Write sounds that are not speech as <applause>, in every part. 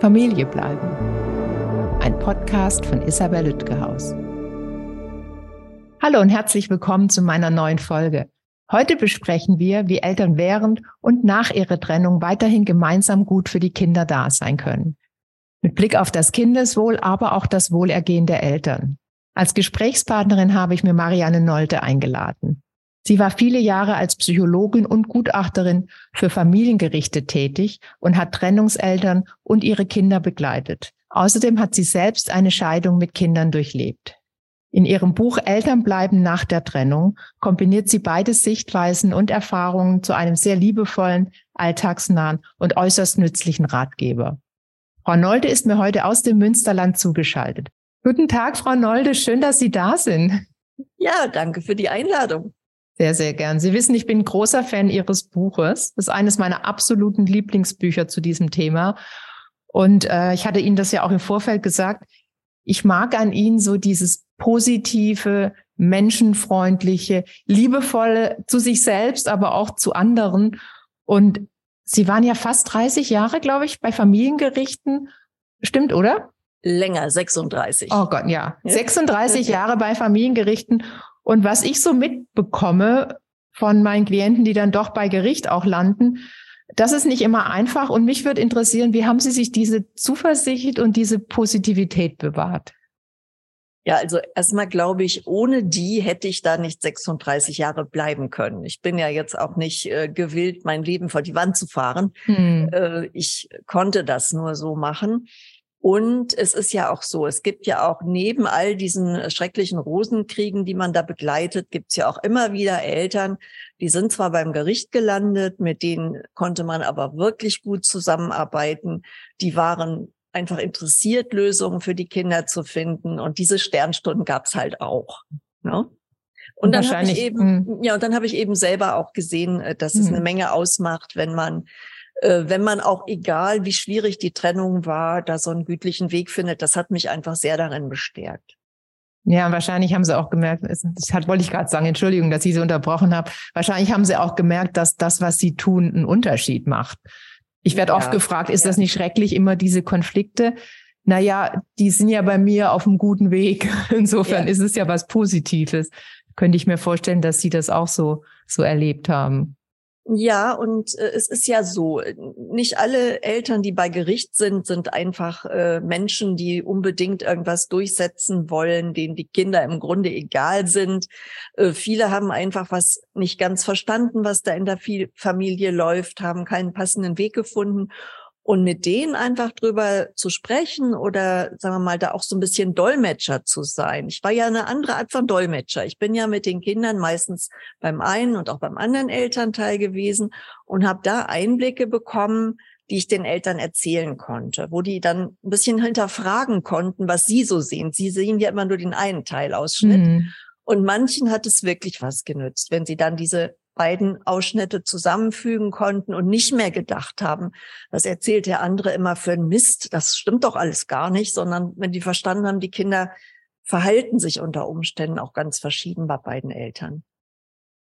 Familie bleiben. Ein Podcast von Isabel Lütgehaus. Hallo und herzlich willkommen zu meiner neuen Folge. Heute besprechen wir, wie Eltern während und nach ihrer Trennung weiterhin gemeinsam gut für die Kinder da sein können. Mit Blick auf das Kindeswohl, aber auch das Wohlergehen der Eltern. Als Gesprächspartnerin habe ich mir Marianne Nolte eingeladen. Sie war viele Jahre als Psychologin und Gutachterin für Familiengerichte tätig und hat Trennungseltern und ihre Kinder begleitet. Außerdem hat sie selbst eine Scheidung mit Kindern durchlebt. In ihrem Buch Eltern bleiben nach der Trennung kombiniert sie beide Sichtweisen und Erfahrungen zu einem sehr liebevollen, alltagsnahen und äußerst nützlichen Ratgeber. Frau Nolde ist mir heute aus dem Münsterland zugeschaltet. Guten Tag, Frau Nolde. Schön, dass Sie da sind. Ja, danke für die Einladung. Sehr, sehr gern. Sie wissen, ich bin großer Fan Ihres Buches. Das ist eines meiner absoluten Lieblingsbücher zu diesem Thema. Und äh, ich hatte Ihnen das ja auch im Vorfeld gesagt. Ich mag an Ihnen so dieses positive, menschenfreundliche, liebevolle zu sich selbst, aber auch zu anderen. Und Sie waren ja fast 30 Jahre, glaube ich, bei Familiengerichten. Stimmt, oder? Länger, 36. Oh Gott, ja. 36 <laughs> Jahre bei Familiengerichten. Und was ich so mitbekomme von meinen Klienten, die dann doch bei Gericht auch landen, das ist nicht immer einfach. Und mich würde interessieren, wie haben Sie sich diese Zuversicht und diese Positivität bewahrt? Ja, also erstmal glaube ich, ohne die hätte ich da nicht 36 Jahre bleiben können. Ich bin ja jetzt auch nicht äh, gewillt, mein Leben vor die Wand zu fahren. Hm. Äh, ich konnte das nur so machen. Und es ist ja auch so, es gibt ja auch neben all diesen schrecklichen Rosenkriegen, die man da begleitet, gibt es ja auch immer wieder Eltern, die sind zwar beim Gericht gelandet, mit denen konnte man aber wirklich gut zusammenarbeiten. Die waren einfach interessiert, Lösungen für die Kinder zu finden. Und diese Sternstunden gab es halt auch. Ne? Und dann habe ich eben, hm. ja, und dann habe ich eben selber auch gesehen, äh, dass es eine hm. Menge ausmacht, wenn man äh, wenn man auch egal, wie schwierig die Trennung war, da so einen gütlichen Weg findet, das hat mich einfach sehr darin bestärkt. Ja, wahrscheinlich haben sie auch gemerkt, das hat, wollte ich gerade sagen, Entschuldigung, dass ich sie unterbrochen habe. Wahrscheinlich haben sie auch gemerkt, dass das, was sie tun, einen Unterschied macht. Ich werde ja, oft gefragt, ist ja. das nicht schrecklich, immer diese Konflikte? Naja, die sind ja bei mir auf einem guten Weg. <laughs> Insofern ja. ist es ja was Positives. Könnte ich mir vorstellen, dass Sie das auch so, so erlebt haben. Ja, und äh, es ist ja so, nicht alle Eltern, die bei Gericht sind, sind einfach äh, Menschen, die unbedingt irgendwas durchsetzen wollen, denen die Kinder im Grunde egal sind. Äh, viele haben einfach was nicht ganz verstanden, was da in der Familie läuft, haben keinen passenden Weg gefunden und mit denen einfach drüber zu sprechen oder sagen wir mal da auch so ein bisschen Dolmetscher zu sein. Ich war ja eine andere Art von Dolmetscher. Ich bin ja mit den Kindern meistens beim einen und auch beim anderen Elternteil gewesen und habe da Einblicke bekommen, die ich den Eltern erzählen konnte, wo die dann ein bisschen hinterfragen konnten, was sie so sehen. Sie sehen ja immer nur den einen Teilausschnitt. Mhm. Und manchen hat es wirklich was genützt, wenn sie dann diese beiden Ausschnitte zusammenfügen konnten und nicht mehr gedacht haben, was erzählt der andere immer für ein Mist, das stimmt doch alles gar nicht, sondern wenn die verstanden haben, die Kinder verhalten sich unter Umständen auch ganz verschieden bei beiden Eltern.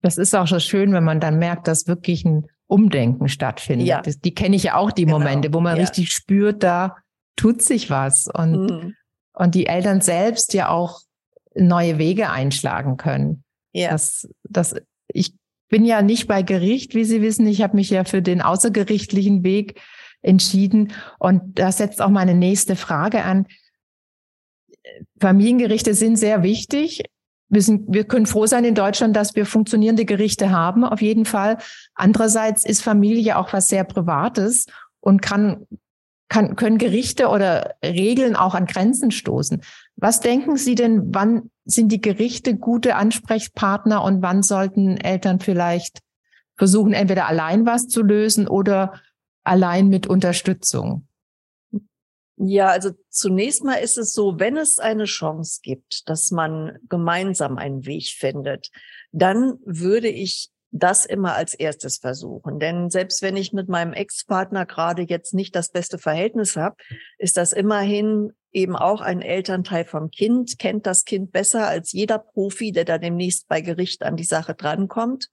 Das ist auch so schön, wenn man dann merkt, dass wirklich ein Umdenken stattfindet. Ja. Das, die kenne ich ja auch, die genau. Momente, wo man ja. richtig spürt, da tut sich was und, mhm. und die Eltern selbst ja auch neue Wege einschlagen können. Ja. Das, das, bin ja nicht bei Gericht, wie Sie wissen. Ich habe mich ja für den außergerichtlichen Weg entschieden. Und da setzt auch meine nächste Frage an. Familiengerichte sind sehr wichtig. Wir, sind, wir können froh sein in Deutschland, dass wir funktionierende Gerichte haben, auf jeden Fall. Andererseits ist Familie auch was sehr Privates und kann, kann, können Gerichte oder Regeln auch an Grenzen stoßen. Was denken Sie denn, wann sind die Gerichte gute Ansprechpartner und wann sollten Eltern vielleicht versuchen, entweder allein was zu lösen oder allein mit Unterstützung? Ja, also zunächst mal ist es so, wenn es eine Chance gibt, dass man gemeinsam einen Weg findet, dann würde ich das immer als erstes versuchen. Denn selbst wenn ich mit meinem Ex-Partner gerade jetzt nicht das beste Verhältnis habe, ist das immerhin eben auch ein Elternteil vom Kind, kennt das Kind besser als jeder Profi, der da demnächst bei Gericht an die Sache drankommt.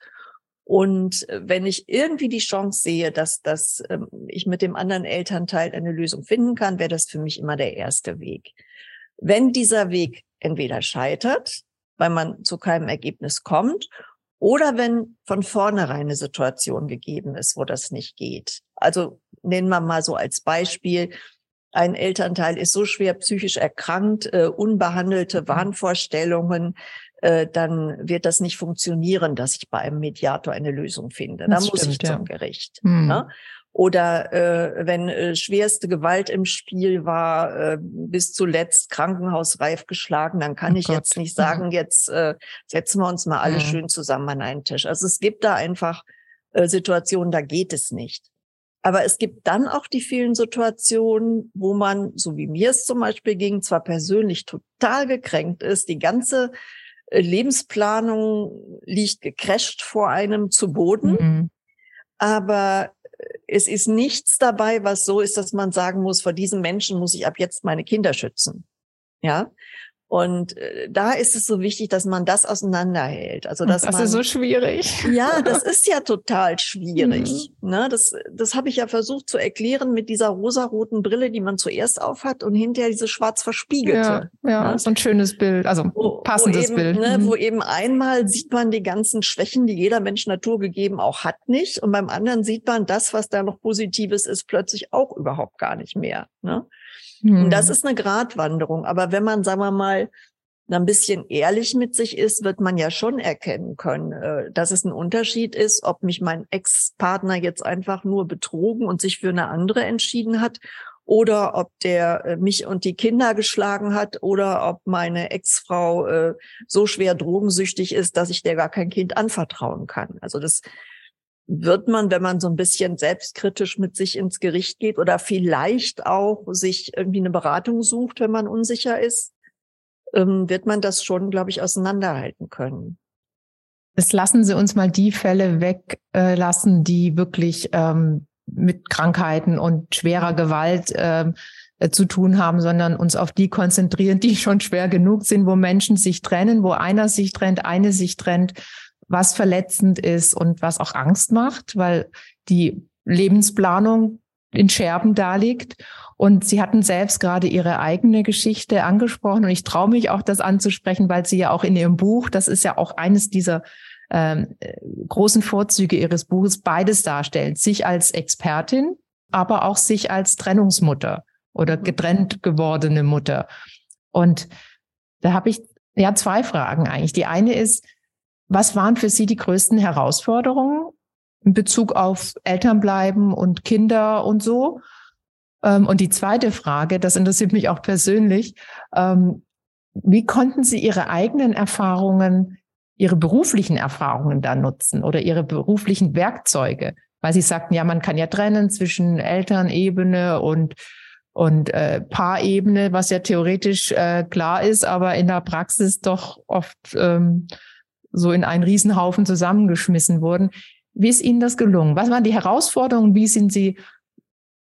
Und äh, wenn ich irgendwie die Chance sehe, dass, dass ähm, ich mit dem anderen Elternteil eine Lösung finden kann, wäre das für mich immer der erste Weg. Wenn dieser Weg entweder scheitert, weil man zu keinem Ergebnis kommt, oder wenn von vornherein eine Situation gegeben ist, wo das nicht geht. Also nennen wir mal so als Beispiel, ein Elternteil ist so schwer psychisch erkrankt, äh, unbehandelte mhm. Wahnvorstellungen, äh, dann wird das nicht funktionieren, dass ich bei einem Mediator eine Lösung finde. Da muss ich zum ja. Gericht. Hm. Ne? Oder äh, wenn äh, schwerste Gewalt im Spiel war, äh, bis zuletzt krankenhausreif geschlagen, dann kann oh ich Gott. jetzt nicht sagen, jetzt äh, setzen wir uns mal alle ja. schön zusammen an einen Tisch. Also es gibt da einfach äh, Situationen, da geht es nicht. Aber es gibt dann auch die vielen Situationen, wo man, so wie mir es zum Beispiel ging, zwar persönlich total gekränkt ist, die ganze äh, Lebensplanung liegt gecrasht vor einem zu Boden, mhm. aber äh, es ist nichts dabei, was so ist, dass man sagen muss, vor diesen Menschen muss ich ab jetzt meine Kinder schützen. Ja, und äh, da ist es so wichtig, dass man das auseinanderhält. Also dass das man, ist so schwierig. Ja, das ist ja total schwierig. Mhm. Ne, das das habe ich ja versucht zu erklären mit dieser rosaroten Brille, die man zuerst aufhat und hinterher diese schwarz verspiegelte. Ja, ja ne? so ein schönes Bild, also wo, passendes wo eben, Bild. Ne, mhm. Wo eben einmal sieht man die ganzen Schwächen, die jeder Mensch naturgegeben auch hat nicht, und beim anderen sieht man das, was da noch Positives ist, plötzlich auch überhaupt gar nicht mehr. Ne? Mhm. Und das hm. ist eine Gratwanderung. Aber wenn man, sagen wir mal, ein bisschen ehrlich mit sich ist, wird man ja schon erkennen können, äh, dass es ein Unterschied ist, ob mich mein Ex-Partner jetzt einfach nur betrogen und sich für eine andere entschieden hat oder ob der äh, mich und die Kinder geschlagen hat oder ob meine Ex-Frau äh, so schwer drogensüchtig ist, dass ich der gar kein Kind anvertrauen kann. Also das wird man, wenn man so ein bisschen selbstkritisch mit sich ins Gericht geht oder vielleicht auch sich irgendwie eine Beratung sucht, wenn man unsicher ist, ähm, wird man das schon, glaube ich, auseinanderhalten können. Es lassen Sie uns mal die Fälle weglassen, die wirklich ähm, mit Krankheiten und schwerer Gewalt ähm, äh, zu tun haben, sondern uns auf die konzentrieren, die schon schwer genug sind, wo Menschen sich trennen, wo einer sich trennt, eine sich trennt was verletzend ist und was auch Angst macht, weil die Lebensplanung in Scherben da liegt. Und Sie hatten selbst gerade Ihre eigene Geschichte angesprochen und ich traue mich auch, das anzusprechen, weil Sie ja auch in Ihrem Buch, das ist ja auch eines dieser ähm, großen Vorzüge Ihres Buches, beides darstellen. Sich als Expertin, aber auch sich als Trennungsmutter oder mhm. getrennt gewordene Mutter. Und da habe ich ja zwei Fragen eigentlich. Die eine ist, was waren für Sie die größten Herausforderungen in Bezug auf Elternbleiben und Kinder und so? Ähm, und die zweite Frage, das interessiert mich auch persönlich, ähm, wie konnten Sie Ihre eigenen Erfahrungen, Ihre beruflichen Erfahrungen da nutzen oder Ihre beruflichen Werkzeuge? Weil Sie sagten, ja, man kann ja trennen zwischen Elternebene und und äh, Paarebene, was ja theoretisch äh, klar ist, aber in der Praxis doch oft ähm, so in einen Riesenhaufen zusammengeschmissen wurden. Wie ist Ihnen das gelungen? Was waren die Herausforderungen? Wie sind Sie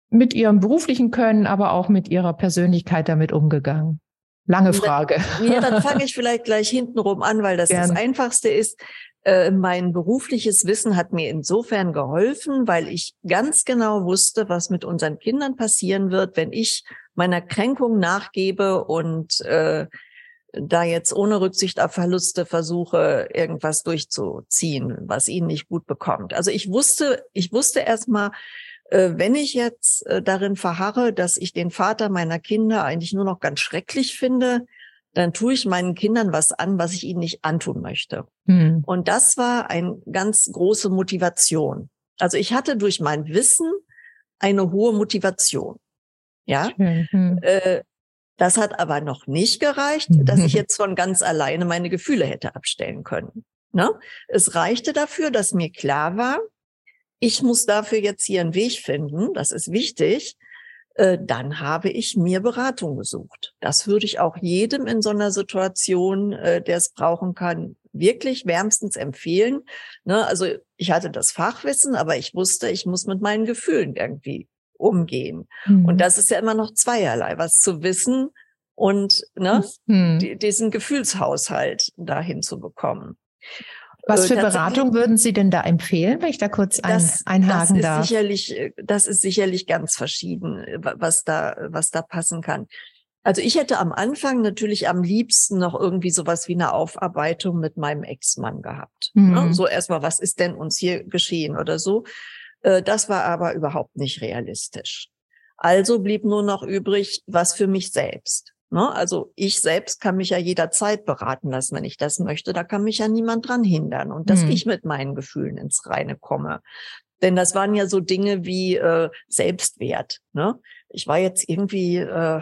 mit Ihrem beruflichen Können, aber auch mit Ihrer Persönlichkeit damit umgegangen? Lange Frage. Ja, dann <laughs> fange ich vielleicht gleich hintenrum an, weil das Gern. das Einfachste ist. Äh, mein berufliches Wissen hat mir insofern geholfen, weil ich ganz genau wusste, was mit unseren Kindern passieren wird, wenn ich meiner Kränkung nachgebe und äh, da jetzt ohne Rücksicht auf Verluste versuche, irgendwas durchzuziehen, was ihnen nicht gut bekommt. Also ich wusste, ich wusste erstmal, äh, wenn ich jetzt äh, darin verharre, dass ich den Vater meiner Kinder eigentlich nur noch ganz schrecklich finde, dann tue ich meinen Kindern was an, was ich ihnen nicht antun möchte. Hm. Und das war eine ganz große Motivation. Also ich hatte durch mein Wissen eine hohe Motivation. Ja, hm. Das hat aber noch nicht gereicht, dass ich <laughs> jetzt von ganz alleine meine Gefühle hätte abstellen können. Ne? Es reichte dafür, dass mir klar war, ich muss dafür jetzt hier einen Weg finden, das ist wichtig. Äh, dann habe ich mir Beratung gesucht. Das würde ich auch jedem in so einer Situation, äh, der es brauchen kann, wirklich wärmstens empfehlen. Ne? Also ich hatte das Fachwissen, aber ich wusste, ich muss mit meinen Gefühlen irgendwie umgehen. Mhm. Und das ist ja immer noch zweierlei, was zu wissen und ne, mhm. diesen Gefühlshaushalt dahin zu bekommen. Was für Beratung würden Sie denn da empfehlen, wenn ich da kurz ein, das, einhaken das darf? Ist sicherlich, das ist sicherlich ganz verschieden, was da, was da passen kann. Also ich hätte am Anfang natürlich am liebsten noch irgendwie sowas wie eine Aufarbeitung mit meinem Ex-Mann gehabt. Ne? Mhm. So erstmal, was ist denn uns hier geschehen oder so. Äh, das war aber überhaupt nicht realistisch. Also blieb nur noch übrig, was für mich selbst. Ne? Also ich selbst kann mich ja jederzeit beraten lassen, wenn ich das möchte. Da kann mich ja niemand dran hindern. Und dass mhm. ich mit meinen Gefühlen ins Reine komme. Denn das waren ja so Dinge wie äh, Selbstwert. Ne? Ich war jetzt irgendwie äh,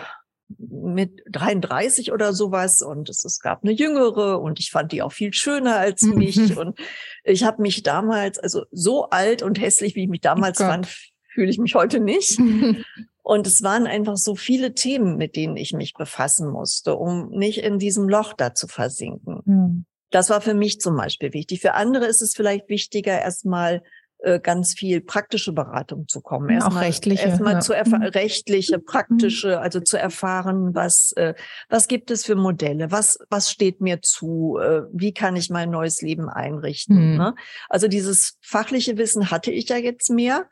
mit 33 oder sowas und es, es gab eine jüngere und ich fand die auch viel schöner als <laughs> mich und ich habe mich damals also so alt und hässlich wie ich mich damals oh fand fühle ich mich heute nicht. <laughs> Und es waren einfach so viele Themen mit denen ich mich befassen musste um nicht in diesem Loch da zu versinken. Mhm. das war für mich zum Beispiel wichtig. Für andere ist es vielleicht wichtiger erstmal äh, ganz viel praktische Beratung zu kommen. Erstmal, auch rechtliche. Erstmal ja. zu mhm. rechtliche, mhm. praktische, also zu erfahren, was, äh, was gibt es für Modelle? Was, was steht mir zu? Äh, wie kann ich mein neues Leben einrichten? Mhm. Ne? Also dieses fachliche Wissen hatte ich ja jetzt mehr,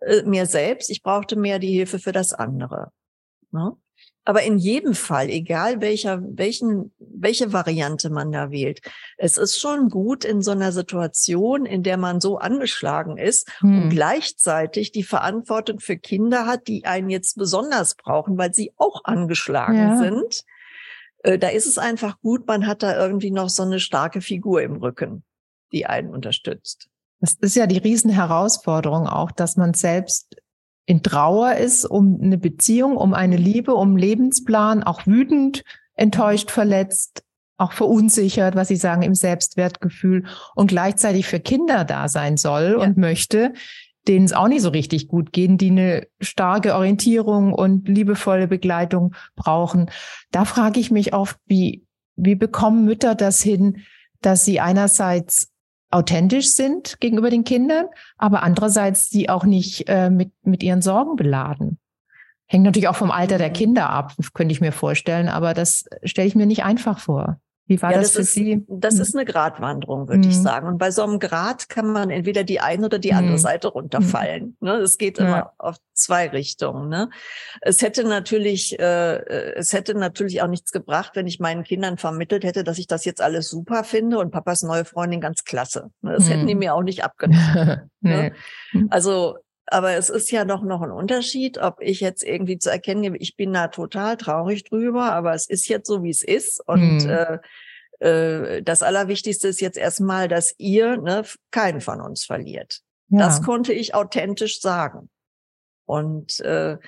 äh, mir selbst. Ich brauchte mehr die Hilfe für das andere. Ne? Aber in jedem Fall, egal welcher, welchen, welche Variante man da wählt, es ist schon gut in so einer Situation, in der man so angeschlagen ist hm. und gleichzeitig die Verantwortung für Kinder hat, die einen jetzt besonders brauchen, weil sie auch angeschlagen ja. sind. Äh, da ist es einfach gut, man hat da irgendwie noch so eine starke Figur im Rücken, die einen unterstützt. Das ist ja die Riesenherausforderung auch, dass man selbst in Trauer ist um eine Beziehung, um eine Liebe, um einen Lebensplan, auch wütend, enttäuscht, verletzt, auch verunsichert, was Sie sagen, im Selbstwertgefühl und gleichzeitig für Kinder da sein soll ja. und möchte, denen es auch nicht so richtig gut gehen, die eine starke Orientierung und liebevolle Begleitung brauchen. Da frage ich mich oft, wie, wie bekommen Mütter das hin, dass sie einerseits authentisch sind gegenüber den Kindern, aber andererseits sie auch nicht äh, mit, mit ihren Sorgen beladen. Hängt natürlich auch vom Alter der. Kinder ab, könnte ich mir vorstellen, aber das stelle ich mir nicht einfach vor. Wie war ja, das, das, für ist, Sie? Das hm. ist eine Gratwanderung, würde mhm. ich sagen. Und bei so einem Grad kann man entweder die eine oder die andere mhm. Seite runterfallen. Mhm. Ne? Es geht immer ja. auf zwei Richtungen. Ne? Es hätte natürlich, äh, es hätte natürlich auch nichts gebracht, wenn ich meinen Kindern vermittelt hätte, dass ich das jetzt alles super finde und Papas neue Freundin ganz klasse. Ne? Das hätten die mir auch nicht abgenommen. <laughs> ne? Mhm. Also aber es ist ja doch noch ein Unterschied, ob ich jetzt irgendwie zu erkennen gebe, ich bin da total traurig drüber, aber es ist jetzt so, wie es ist. Und mhm. äh, äh, das Allerwichtigste ist jetzt erstmal, dass ihr ne, keinen von uns verliert. Ja. Das konnte ich authentisch sagen. Und äh,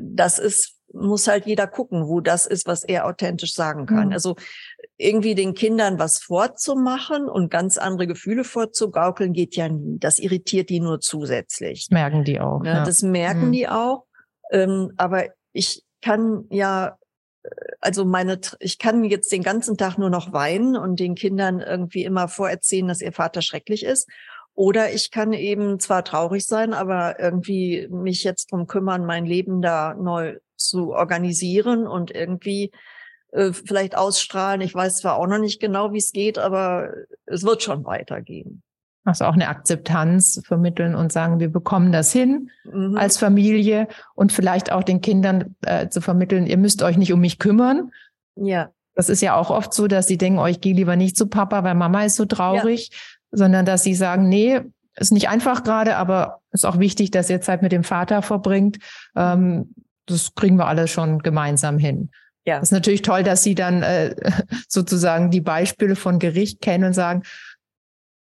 das ist muss halt jeder gucken, wo das ist, was er authentisch sagen kann. Mhm. Also irgendwie den Kindern was vorzumachen und ganz andere Gefühle vorzugaukeln, geht ja nie. Das irritiert die nur zusätzlich. Das merken die auch. Ja, ja. Das merken mhm. die auch. Ähm, aber ich kann ja, äh, also meine, ich kann jetzt den ganzen Tag nur noch weinen und den Kindern irgendwie immer vorerzählen, dass ihr Vater schrecklich ist. Oder ich kann eben zwar traurig sein, aber irgendwie mich jetzt drum kümmern, mein Leben da neu zu organisieren und irgendwie äh, vielleicht ausstrahlen. Ich weiß zwar auch noch nicht genau, wie es geht, aber es wird schon weitergehen. Also auch eine Akzeptanz vermitteln und sagen, wir bekommen das hin mhm. als Familie und vielleicht auch den Kindern äh, zu vermitteln, ihr müsst euch nicht um mich kümmern. Ja. Das ist ja auch oft so, dass sie denken, oh, ich gehe lieber nicht zu Papa, weil Mama ist so traurig, ja. sondern dass sie sagen, nee, ist nicht einfach gerade, aber ist auch wichtig, dass ihr Zeit mit dem Vater verbringt. Ähm, das kriegen wir alle schon gemeinsam hin. Ja. Das ist natürlich toll, dass Sie dann äh, <laughs> sozusagen die Beispiele von Gericht kennen und sagen,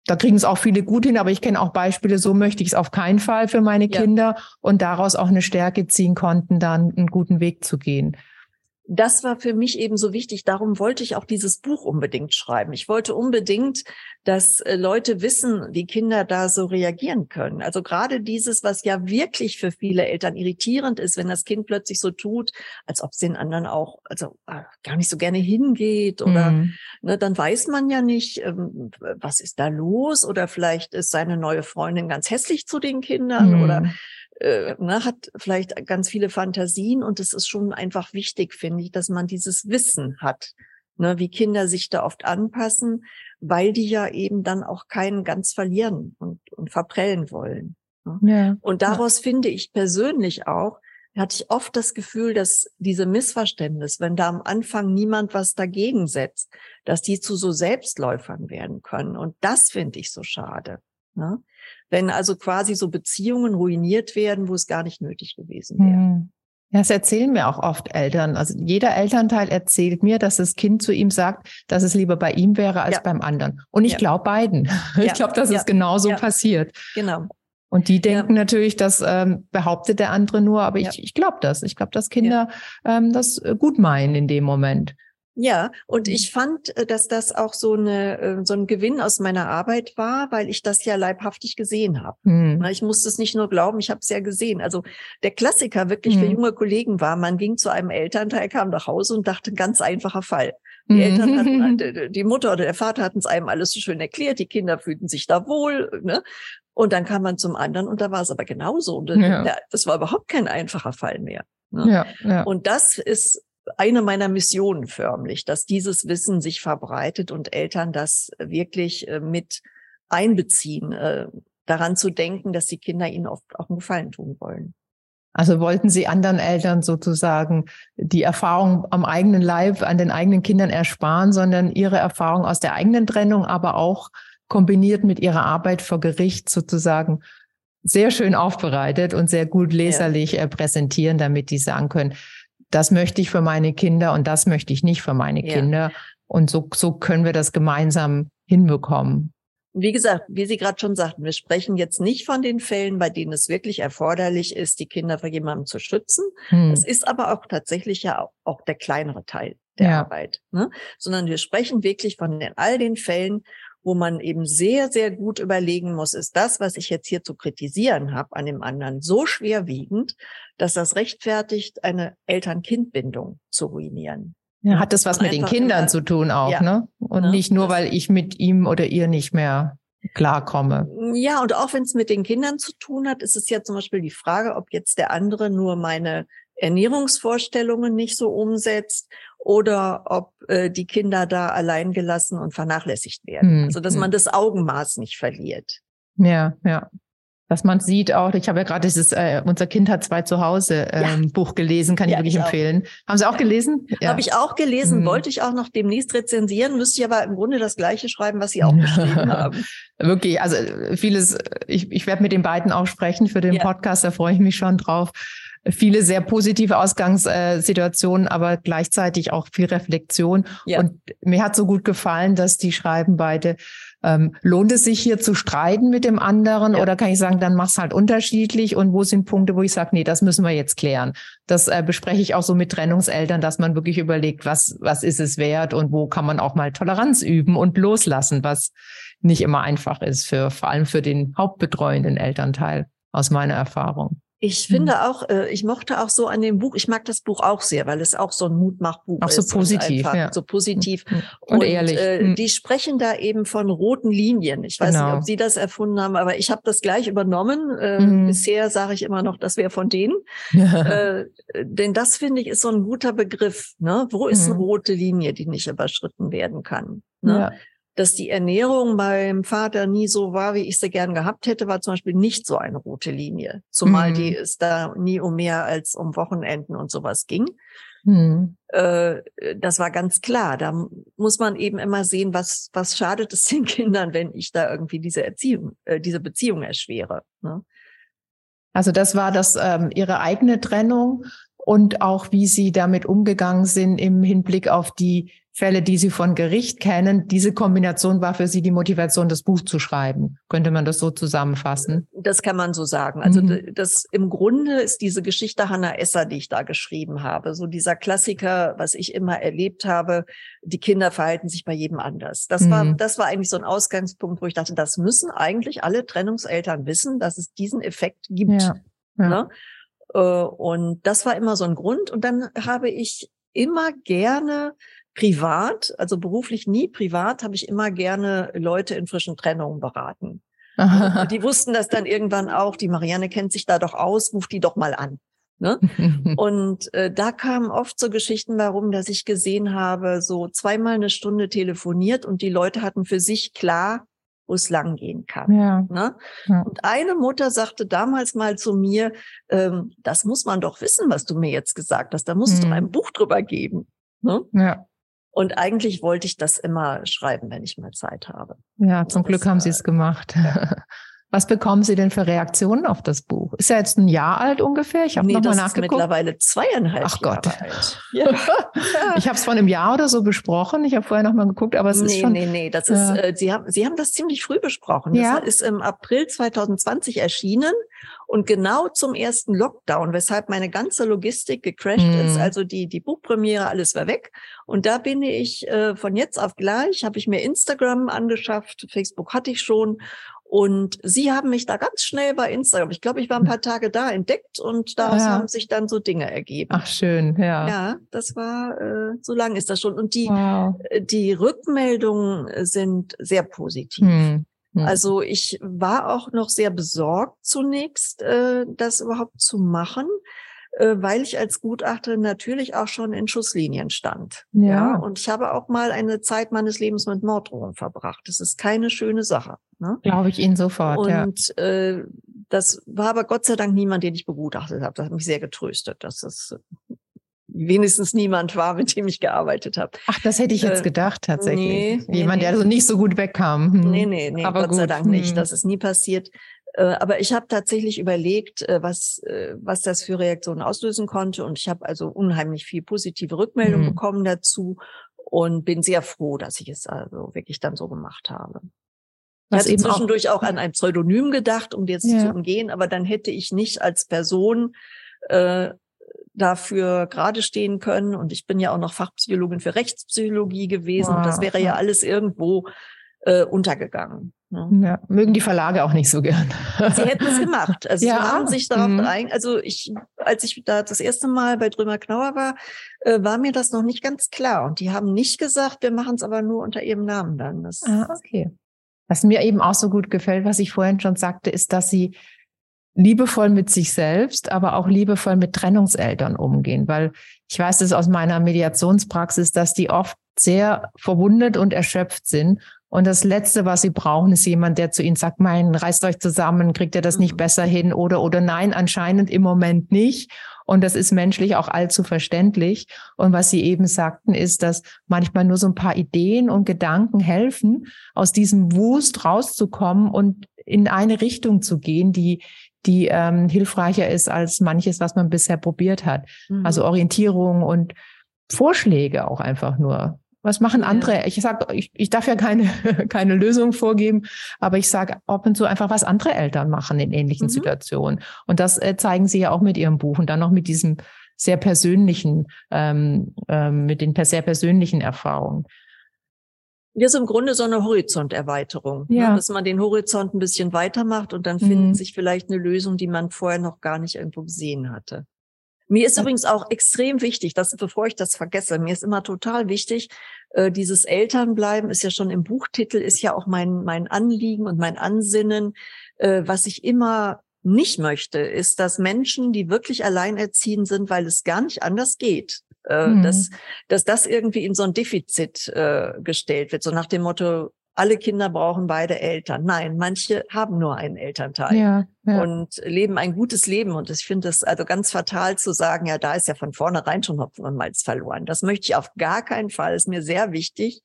da kriegen es auch viele gut hin, aber ich kenne auch Beispiele, so möchte ich es auf keinen Fall für meine ja. Kinder und daraus auch eine Stärke ziehen konnten, dann einen guten Weg zu gehen das war für mich eben so wichtig. Darum wollte ich auch dieses Buch unbedingt schreiben. Ich wollte unbedingt, dass äh, Leute wissen, wie Kinder da so reagieren können. Also gerade dieses, was ja wirklich für viele Eltern irritierend ist, wenn das Kind plötzlich so tut, als ob es den anderen auch, also äh, gar nicht so gerne hingeht oder, mhm. ne, dann weiß man ja nicht, ähm, was ist da los oder vielleicht ist seine neue Freundin ganz hässlich zu den Kindern mhm. oder äh, ne, hat vielleicht ganz viele Fantasien und es ist schon einfach wichtig, finde ich, dass man dieses Wissen hat. ne, wie Kinder sich da oft anpassen, weil die ja eben dann auch keinen ganz verlieren und, und verprellen wollen. Ne? Ja. Und daraus ja. finde ich persönlich auch, hatte ich oft das Gefühl, dass diese Missverständnis, wenn da am Anfang niemand was dagegen setzt, dass die zu so Selbstläufern werden können. Und das finde ich so schade. Ne? Wenn also quasi so Beziehungen ruiniert werden, wo es gar nicht nötig gewesen wäre. Mhm. Ja, das erzählen mir auch oft Eltern. Also jeder Elternteil erzählt mir, dass das Kind zu ihm sagt, dass es lieber bei ihm wäre als ja. beim anderen. Und ich ja. glaube beiden. <laughs> Ich ja. glaube, dass es genauso passiert. Genau. Und die denken natürlich, das ähm, behauptet der andere nur, aber ich, ich glaube das. Ich glaube, dass Kinder ähm, das gut meinen in dem Moment. Ja, und mhm. ich fand, äh, dass das auch so eine äh, so ein Gewinn aus meiner Arbeit war, weil ich das ja leibhaftig gesehen habe. Mhm. Ich musste es nicht nur glauben, ich habe es ja gesehen. Also der Klassiker wirklich mhm. für junge Kollegen war, man ging zu einem Elternteil, kam nach Hause und dachte, ganz einfacher Fall. Die Eltern hatten, <laughs> halt, die Mutter oder der Vater hatten es einem alles so schön erklärt, die Kinder fühlten sich da wohl, ne? Und dann kam man zum anderen und da war es aber genauso. Und ja. das war überhaupt kein einfacher Fall mehr. Ne? Ja, ja. Und das ist eine meiner Missionen förmlich, dass dieses Wissen sich verbreitet und Eltern das wirklich äh, mit einbeziehen, äh, daran zu denken, dass die Kinder ihnen oft auch einen Gefallen tun wollen. Also wollten Sie anderen Eltern sozusagen die Erfahrung am eigenen Leib, an den eigenen Kindern ersparen, sondern ihre Erfahrung aus der eigenen Trennung, aber auch kombiniert mit ihrer Arbeit vor Gericht sozusagen sehr schön aufbereitet und sehr gut leserlich ja. Äh, präsentieren, damit die sagen können, das möchte ich für meine Kinder und das möchte ich nicht für meine ja. Kinder. Und so, so können wir das gemeinsam hinbekommen. Wie gesagt, wie Sie gerade schon sagten, wir sprechen jetzt nicht von den Fällen, bei denen es wirklich erforderlich ist, die Kinder vor jemandem zu schützen. Hm. Es ist aber auch tatsächlich ja auch, auch der kleinere Teil der ja. Arbeit, ne? sondern wir sprechen wirklich von den, all den Fällen, wo man eben sehr, sehr gut überlegen muss, ist das, was ich jetzt hier zu kritisieren habe an dem anderen, so schwerwiegend, dass das rechtfertigt, eine Eltern-Kind-Bindung zu ruinieren. Ja, hat das was mit den Kindern zu tun auch, ja, ne? Und ne? nicht nur, weil ich mit ihm oder ihr nicht mehr klarkomme. Ja, und auch wenn es mit den Kindern zu tun hat, ist es ja zum Beispiel die Frage, ob jetzt der andere nur meine Ernährungsvorstellungen nicht so umsetzt oder ob äh, die Kinder da allein gelassen und vernachlässigt werden. Hm. Also dass hm. man das Augenmaß nicht verliert. Ja, ja. Dass man sieht auch, ich habe ja gerade dieses äh, Unser Kind hat zwei zu Hause ähm, ja. Buch gelesen, kann ja, ich wirklich ich empfehlen. Haben Sie auch gelesen? Ja. Habe ich auch gelesen, hm. wollte ich auch noch demnächst rezensieren, müsste ich aber im Grunde das gleiche schreiben, was Sie auch geschrieben haben. <laughs> Wirklich, also vieles, ich, ich werde mit den beiden auch sprechen für den Podcast, da freue ich mich schon drauf viele sehr positive Ausgangssituationen, aber gleichzeitig auch viel Reflexion. Ja. Und mir hat so gut gefallen, dass die schreiben beide, ähm, lohnt es sich hier zu streiten mit dem anderen ja. oder kann ich sagen, dann mach's halt unterschiedlich und wo sind Punkte, wo ich sage, nee, das müssen wir jetzt klären. Das äh, bespreche ich auch so mit Trennungseltern, dass man wirklich überlegt, was, was ist es wert und wo kann man auch mal Toleranz üben und loslassen, was nicht immer einfach ist für, vor allem für den hauptbetreuenden Elternteil aus meiner Erfahrung. Ich mhm. finde auch, äh, ich mochte auch so an dem Buch, ich mag das Buch auch sehr, weil es auch so ein Mutmachbuch auch so ist. Positiv, ja. So positiv. Mhm. Und, und ehrlich. Äh, mhm. Die sprechen da eben von roten Linien. Ich weiß genau. nicht, ob Sie das erfunden haben, aber ich habe das gleich übernommen. Äh, mhm. Bisher sage ich immer noch, das wäre von denen. <laughs> äh, denn das, finde ich, ist so ein guter Begriff. Ne? Wo ist mhm. eine rote Linie, die nicht überschritten werden kann? Ne? Ja dass die Ernährung beim Vater nie so war, wie ich sie gern gehabt hätte, war zum Beispiel nicht so eine rote Linie. Zumal mhm. die es da nie um mehr als um Wochenenden und sowas ging. Mhm. Äh, das war ganz klar. Da muss man eben immer sehen, was, was schadet es <laughs> den Kindern, wenn ich da irgendwie diese Erziehung, äh, diese Beziehung erschwere. Ne? Also das war das ähm, ihre eigene Trennung und auch wie sie damit umgegangen sind im Hinblick auf die Fälle, die Sie von Gericht kennen. Diese Kombination war für Sie die Motivation, das Buch zu schreiben. Könnte man das so zusammenfassen? Das kann man so sagen. Also mhm. das im Grunde ist diese Geschichte Hannah Esser, die ich da geschrieben habe, so dieser Klassiker, was ich immer erlebt habe. Die Kinder verhalten sich bei jedem anders. Das mhm. war, das war eigentlich so ein Ausgangspunkt, wo ich dachte, das müssen eigentlich alle Trennungseltern wissen, dass es diesen Effekt gibt. Ja. Ja. Ne? Äh, und das war immer so ein Grund. Und dann habe ich immer gerne privat, also beruflich nie privat, habe ich immer gerne Leute in frischen Trennungen beraten. <laughs> die wussten das dann irgendwann auch, die Marianne kennt sich da doch aus, ruft die doch mal an. Ne? <laughs> und äh, da kamen oft so Geschichten warum, dass ich gesehen habe, so zweimal eine Stunde telefoniert und die Leute hatten für sich klar, wo es lang gehen kann. Ja. Ne? Ja. Und eine Mutter sagte damals mal zu mir, ähm, das muss man doch wissen, was du mir jetzt gesagt hast. Da muss mhm. es doch ein Buch drüber geben. Ne? Ja. Und eigentlich wollte ich das immer schreiben, wenn ich mal Zeit habe. Ja, zum Glück haben Sie es gemacht. Ja. <laughs> Was bekommen Sie denn für Reaktionen auf das Buch? Ist ja jetzt ein Jahr alt ungefähr. Ich habe nee, nochmal nachgeguckt. Ist mittlerweile zweieinhalb Ach Gott. Jahre alt. <laughs> Ja. ich habe es vor einem Jahr oder so besprochen. Ich habe vorher nochmal geguckt, aber es nee, ist schon. Nee, nee, das ist. Äh, Sie haben Sie haben das ziemlich früh besprochen. Das ja. ist im April 2020 erschienen und genau zum ersten Lockdown, weshalb meine ganze Logistik gecrashed mhm. ist. Also die die Buchpremiere, alles war weg. Und da bin ich äh, von jetzt auf gleich habe ich mir Instagram angeschafft. Facebook hatte ich schon und sie haben mich da ganz schnell bei Instagram, ich glaube, ich war ein paar Tage da, entdeckt und daraus ja. haben sich dann so Dinge ergeben. Ach schön, ja. Ja, das war, äh, so lang ist das schon. Und die, wow. Äh, die Rückmeldungen sind sehr positiv. Hm. Hm. Also ich war auch noch sehr besorgt zunächst, äh, das überhaupt zu machen äh, weil ich als Gutachterin natürlich auch schon in Schusslinien stand. Ja. ja. Und ich habe auch mal eine Zeit meines Lebens mit Morddrohungen verbracht. Das ist keine schöne Sache. Ne? Glaube ich Ihnen sofort. Und ja. äh, das war aber Gott sei Dank niemand, den ich begutachtet habe. Das hat mich sehr getröstet, dass es wenigstens niemand war, mit dem ich gearbeitet habe. Ach, das hätte ich jetzt äh, gedacht, tatsächlich. Nee, Jemand, nee, der so nicht so gut wegkam. Hm. Nee, nee, nee, aber Gott gut. sei Dank nicht. Hm. Das ist nie passiert. Äh, aber ich habe tatsächlich überlegt, äh, was, äh, was das für Reaktionen auslösen konnte. Und ich habe also unheimlich viel positive Rückmeldung mhm. bekommen dazu und bin sehr froh, dass ich es also wirklich dann so gemacht habe. Was ich hatte zwischendurch auch, auch, an ein Pseudonym gedacht, um jetzt ja. zu umgehen, aber dann hätte ich nicht als Person äh, dafür gerade stehen können. Und ich bin ja auch noch Fachpsychologin für Rechtspsychologie gewesen. Wow. Und das wäre ja alles irgendwo äh, untergegangen. Ja. ja. mögen die Verlage auch nicht so gern. Sie hätten es gemacht. Also ja. sie haben sich darauf mhm. ein, also ich, als ich da das erste Mal bei Drömer Knauer war, äh, war mir das noch nicht ganz klar. Und die haben nicht gesagt, wir machen es aber nur unter ihrem Namen dann. Das ah, okay. Was mir eben auch so gut gefällt, was ich vorhin schon sagte, ist, dass sie liebevoll mit sich selbst, aber auch liebevoll mit Trennungseltern umgehen, weil ich weiß es aus meiner Mediationspraxis, dass die oft sehr verwundet und erschöpft sind und das Letzte, was sie brauchen, ist jemand, der zu ihnen sagt, mein, reißt euch zusammen, kriegt ihr das nicht mhm. besser hin oder, oder nein, anscheinend im Moment nicht. Und das ist menschlich auch allzu verständlich. Und was Sie eben sagten, ist, dass manchmal nur so ein paar Ideen und Gedanken helfen, aus diesem Wust rauszukommen und in eine Richtung zu gehen, die, die ähm, hilfreicher ist als manches, was man bisher probiert hat. Mhm. Also Orientierung und Vorschläge auch einfach nur. Was machen andere? Ich sage, ich, ich darf ja keine, <laughs> keine Lösung vorgeben, aber ich sage ab und zu einfach, was andere Eltern machen in ähnlichen mhm. Situationen. Und das äh, zeigen sie ja auch mit ihrem Buch und dann noch mit diesem sehr persönlichen, ähm, ähm, mit den sehr persönlichen Erfahrungen. Ja, ist im Grunde so eine Horizonterweiterung, ne? ja. ne? dass man den Horizont ein bisschen weiter macht und dann mhm. findet sich vielleicht eine Lösung, die man vorher noch gar nicht irgendwo gesehen hatte. Mir ist übrigens auch extrem wichtig, dass, bevor ich das vergesse, mir ist immer total wichtig, äh, dieses Elternbleiben ist ja schon im Buchtitel, ist ja auch mein, mein Anliegen und mein Ansinnen. Äh, was ich immer nicht möchte, ist, dass Menschen, die wirklich alleinerziehend sind, weil es gar nicht anders geht, äh, mhm. dass, dass das irgendwie in so ein Defizit äh, gestellt wird, so nach dem Motto, alle Kinder brauchen beide Eltern. Nein, manche haben nur einen Elternteil ja, ja. und leben ein gutes Leben. Und ich finde es also ganz fatal zu sagen, ja, da ist ja von vornherein schon Hopfen und Malz verloren. Das möchte ich auf gar keinen Fall. Ist mir sehr wichtig.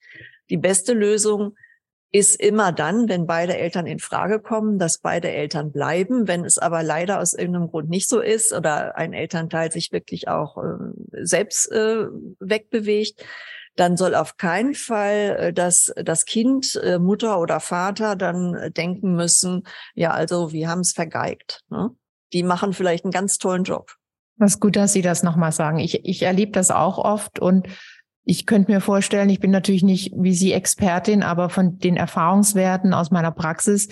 Die beste Lösung ist immer dann, wenn beide Eltern in Frage kommen, dass beide Eltern bleiben. Wenn es aber leider aus irgendeinem Grund nicht so ist oder ein Elternteil sich wirklich auch äh, selbst äh, wegbewegt, dann soll auf keinen Fall äh, das, das Kind, äh, Mutter oder Vater dann äh, denken müssen, ja, also wir haben es vergeigt. Ne? Die machen vielleicht einen ganz tollen Job. Was gut, dass Sie das nochmal sagen. Ich, ich erlebe das auch oft und ich könnte mir vorstellen, ich bin natürlich nicht wie Sie Expertin, aber von den Erfahrungswerten aus meiner Praxis,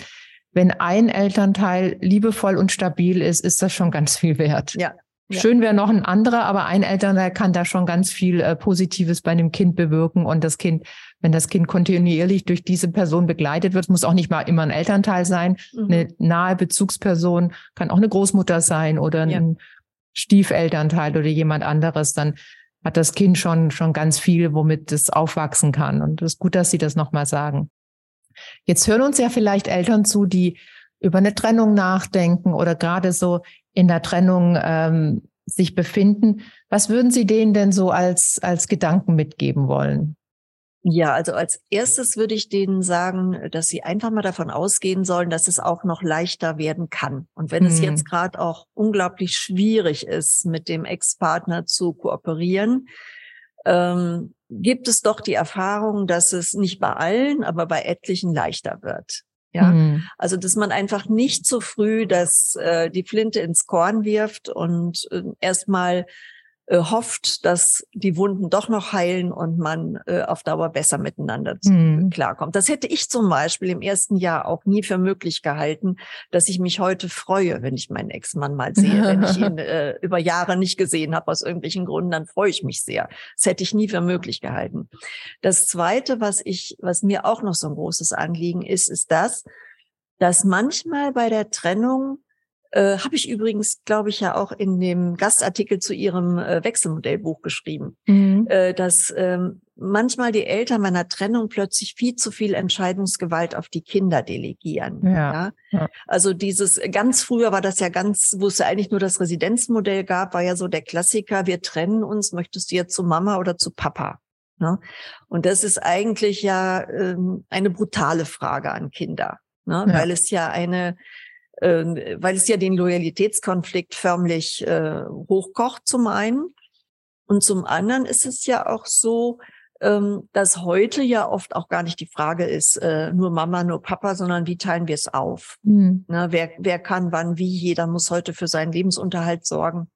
wenn ein Elternteil liebevoll und stabil ist, ist das schon ganz viel wert. Ja, ja. Schön wäre noch ein anderer, aber ein Elternteil kann da schon ganz viel äh, Positives bei einem Kind bewirken und das Kind, wenn das Kind kontinuierlich durch diese Person begleitet wird, muss auch nicht mal immer ein Elternteil sein. Mhm. Eine nahe Bezugsperson kann auch eine Großmutter sein oder ja. ein Stiefelternteil oder jemand anderes, dann hat das Kind schon, schon ganz viel, womit es aufwachsen kann. Und es ist gut, dass Sie das nochmal sagen. Jetzt hören uns ja vielleicht Eltern zu, die über eine Trennung nachdenken oder gerade so in der Trennung ähm, sich befinden. Was würden Sie denen denn so als, als Gedanken mitgeben wollen? Ja, also als erstes würde ich denen sagen, dass sie einfach mal davon ausgehen sollen, dass es auch noch leichter werden kann. Und wenn hm. es jetzt gerade auch unglaublich schwierig ist, mit dem Ex-Partner zu kooperieren, ähm, gibt es doch die Erfahrung, dass es nicht bei allen, aber bei etlichen leichter wird. Ja, mhm. also dass man einfach nicht so früh dass äh, die Flinte ins Korn wirft und äh, erstmal äh, hofft, dass die Wunden doch noch heilen und man äh, auf Dauer besser miteinander mhm. klarkommt. Das hätte ich zum Beispiel im ersten Jahr auch nie für möglich gehalten, dass ich mich heute freue, wenn ich meinen Ex-Mann mal sehe. wenn ich <laughs> ihn äh, über Jahre nicht gesehen habe aus irgendwelchen Gründen, dann freue ich mich sehr. Das hätte ich nie für möglich gehalten. Das Zweite, was ich, was mir auch noch so ein großes Anliegen ist, ist das, dass manchmal bei der Trennung äh, Habe ich übrigens, glaube ich, ja auch in dem Gastartikel zu Ihrem äh, Wechselmodellbuch geschrieben, mhm. äh, dass ähm, manchmal die Eltern meiner Trennung plötzlich viel zu viel Entscheidungsgewalt auf die Kinder delegieren. Ja. ja. Also dieses ganz früher war das ja ganz, wo es ja eigentlich nur das Residenzmodell gab, war ja so der Klassiker: Wir trennen uns. Möchtest du jetzt zu Mama oder zu Papa? Ne? Und das ist eigentlich ja ähm, eine brutale Frage an Kinder, ne? Ja. weil es ja eine ähm, weil es ja den Loyalitätskonflikt förmlich äh, hochkocht zum einen. Und zum anderen ist es ja auch so, ähm, dass heute ja oft auch gar nicht die Frage ist, äh, nur Mama, nur Papa, sondern wie teilen wir es auf? Mhm. Na, wer, wer kann wann wie? Jeder muss heute für seinen Lebensunterhalt sorgen.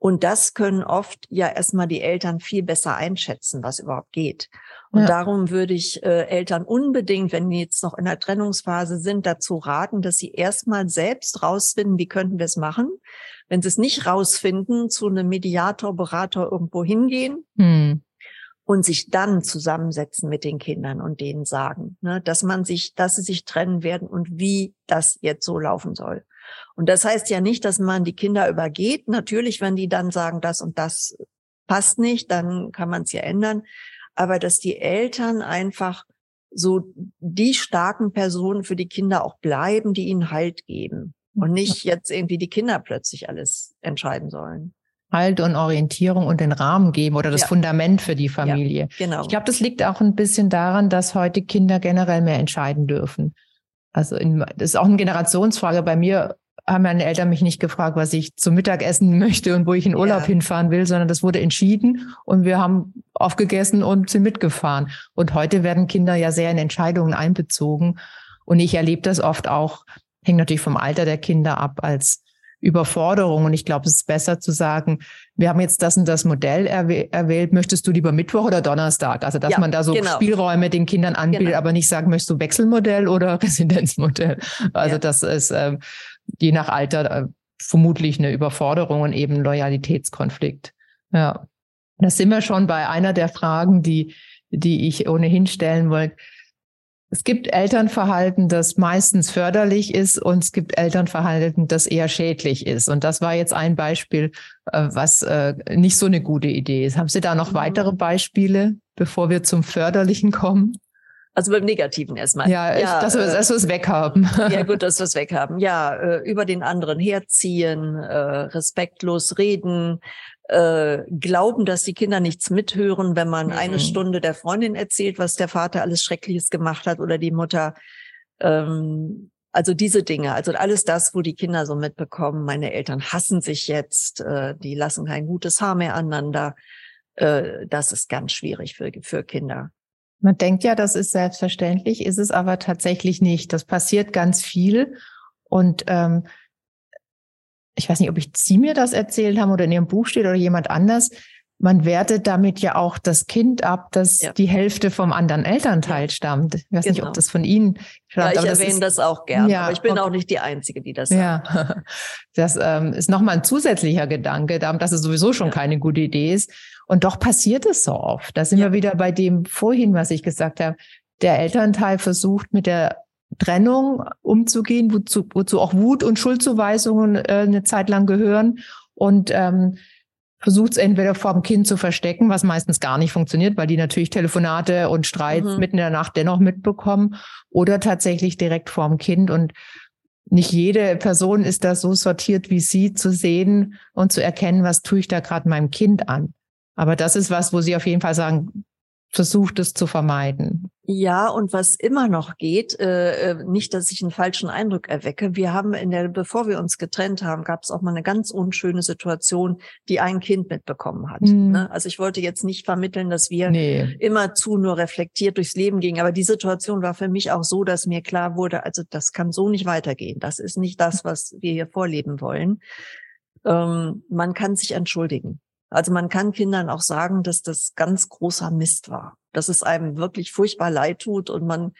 Und das können oft ja erstmal die Eltern viel besser einschätzen, was überhaupt geht. Und ja. darum würde ich äh, Eltern unbedingt, wenn die jetzt noch in der Trennungsphase sind, dazu raten, dass sie erstmal selbst rausfinden, wie könnten wir es machen. Wenn sie es nicht rausfinden, zu einem Mediator, Berater irgendwo hingehen. Hm und sich dann zusammensetzen mit den Kindern und denen sagen, ne, dass man sich, dass sie sich trennen werden und wie das jetzt so laufen soll. Und das heißt ja nicht, dass man die Kinder übergeht. Natürlich, wenn die dann sagen, das und das passt nicht, dann kann man es ja ändern. Aber dass die Eltern einfach so die starken Personen für die Kinder auch bleiben, die ihnen Halt geben und nicht jetzt irgendwie die Kinder plötzlich alles entscheiden sollen. Halt und Orientierung und den Rahmen geben oder das ja. Fundament für die Familie. Ja, genau. Ich glaube, das liegt auch ein bisschen daran, dass heute Kinder generell mehr entscheiden dürfen. Also in, das ist auch eine Generationsfrage. Bei mir haben meine Eltern mich nicht gefragt, was ich zum Mittagessen möchte und wo ich in Urlaub ja. hinfahren will, sondern das wurde entschieden und wir haben aufgegessen und sind mitgefahren. Und heute werden Kinder ja sehr in Entscheidungen einbezogen. Und ich erlebe das oft auch, hängt natürlich vom Alter der Kinder ab, als Überforderung. Und ich glaube, es ist besser zu sagen, wir haben jetzt das und das Modell erwählt, möchtest du lieber Mittwoch oder Donnerstag? Also, dass ja, man da so genau. Spielräume den Kindern anbietet, genau. aber nicht sagen, möchtest du Wechselmodell oder <laughs> Residenzmodell? Also, ja. das ist äh, je nach Alter äh, vermutlich eine Überforderung und eben Loyalitätskonflikt. Ja. Da sind wir schon bei einer der Fragen, die, die ich ohnehin stellen wollte. Es gibt Elternverhalten, das meistens förderlich ist und es gibt Elternverhalten, das eher schädlich ist. Und das war jetzt ein Beispiel, äh, was äh, nicht so eine gute Idee ist. Haben Sie da noch mhm. weitere Beispiele, bevor wir zum Förderlichen kommen? Also beim Negativen erstmal. Ja, ja ich, dass, wir, dass wir es weghaben. Ja, <laughs> gut, dass wir es weghaben. Ja, über den anderen herziehen, respektlos reden, äh, glauben, dass die Kinder nichts mithören, wenn man mhm. eine Stunde der Freundin erzählt, was der Vater alles Schreckliches gemacht hat oder die Mutter. Ähm, also diese Dinge, also alles das, wo die Kinder so mitbekommen, meine Eltern hassen sich jetzt, äh, die lassen kein gutes Haar mehr aneinander. Äh, das ist ganz schwierig für, für Kinder. Man denkt ja, das ist selbstverständlich, ist es aber tatsächlich nicht. Das passiert ganz viel. Und ähm, ich weiß nicht, ob ich Sie mir das erzählt haben oder in Ihrem Buch steht oder jemand anders. Man wertet damit ja auch das Kind ab, das ja. die Hälfte vom anderen Elternteil ja. stammt. Ich weiß genau. nicht, ob genau. das von Ihnen stammt. Ja, ich erwähne das, das, auch gerne, ja, aber ich bin okay. auch nicht die Einzige, die das sagt. Ja, <laughs> das ähm, ist nochmal ein zusätzlicher Gedanke, dass es sowieso schon keine gute Idee ist. Und doch passiert es so oft. Da sind wir wieder bei dem vorhin, was ich gesagt habe. Der Elternteil versucht mit der Trennung umzugehen, wozu, wozu auch Wut und Schuldzuweisungen äh, eine Zeit lang gehören. und ähm, versucht es entweder vor dem Kind zu verstecken, was meistens gar nicht funktioniert, weil die natürlich Telefonate und Streits mhm. mitten in der Nacht dennoch mitbekommen, oder tatsächlich direkt vor dem Kind. Und nicht jede Person ist da so sortiert wie sie, zu sehen und zu erkennen, was tue ich da gerade meinem Kind an. Aber das ist was, wo sie auf jeden Fall sagen, versucht es zu vermeiden. Ja, und was immer noch geht, äh, äh, nicht, dass ich einen falschen Eindruck erwecke. Wir haben in der, bevor wir uns getrennt haben, gab es auch mal eine ganz unschöne Situation, die ein Kind mitbekommen hat. Mhm. Ne? Also ich wollte jetzt nicht vermitteln, dass wir nee. immer zu nur reflektiert durchs Leben gingen, aber die Situation war für mich auch so, dass mir klar wurde, also das kann so nicht weitergehen. Das ist nicht das, was wir hier vorleben wollen. Ähm, man kann sich entschuldigen. Also man kann Kindern auch sagen, dass das ganz großer Mist war, dass es einem wirklich furchtbar leid tut und man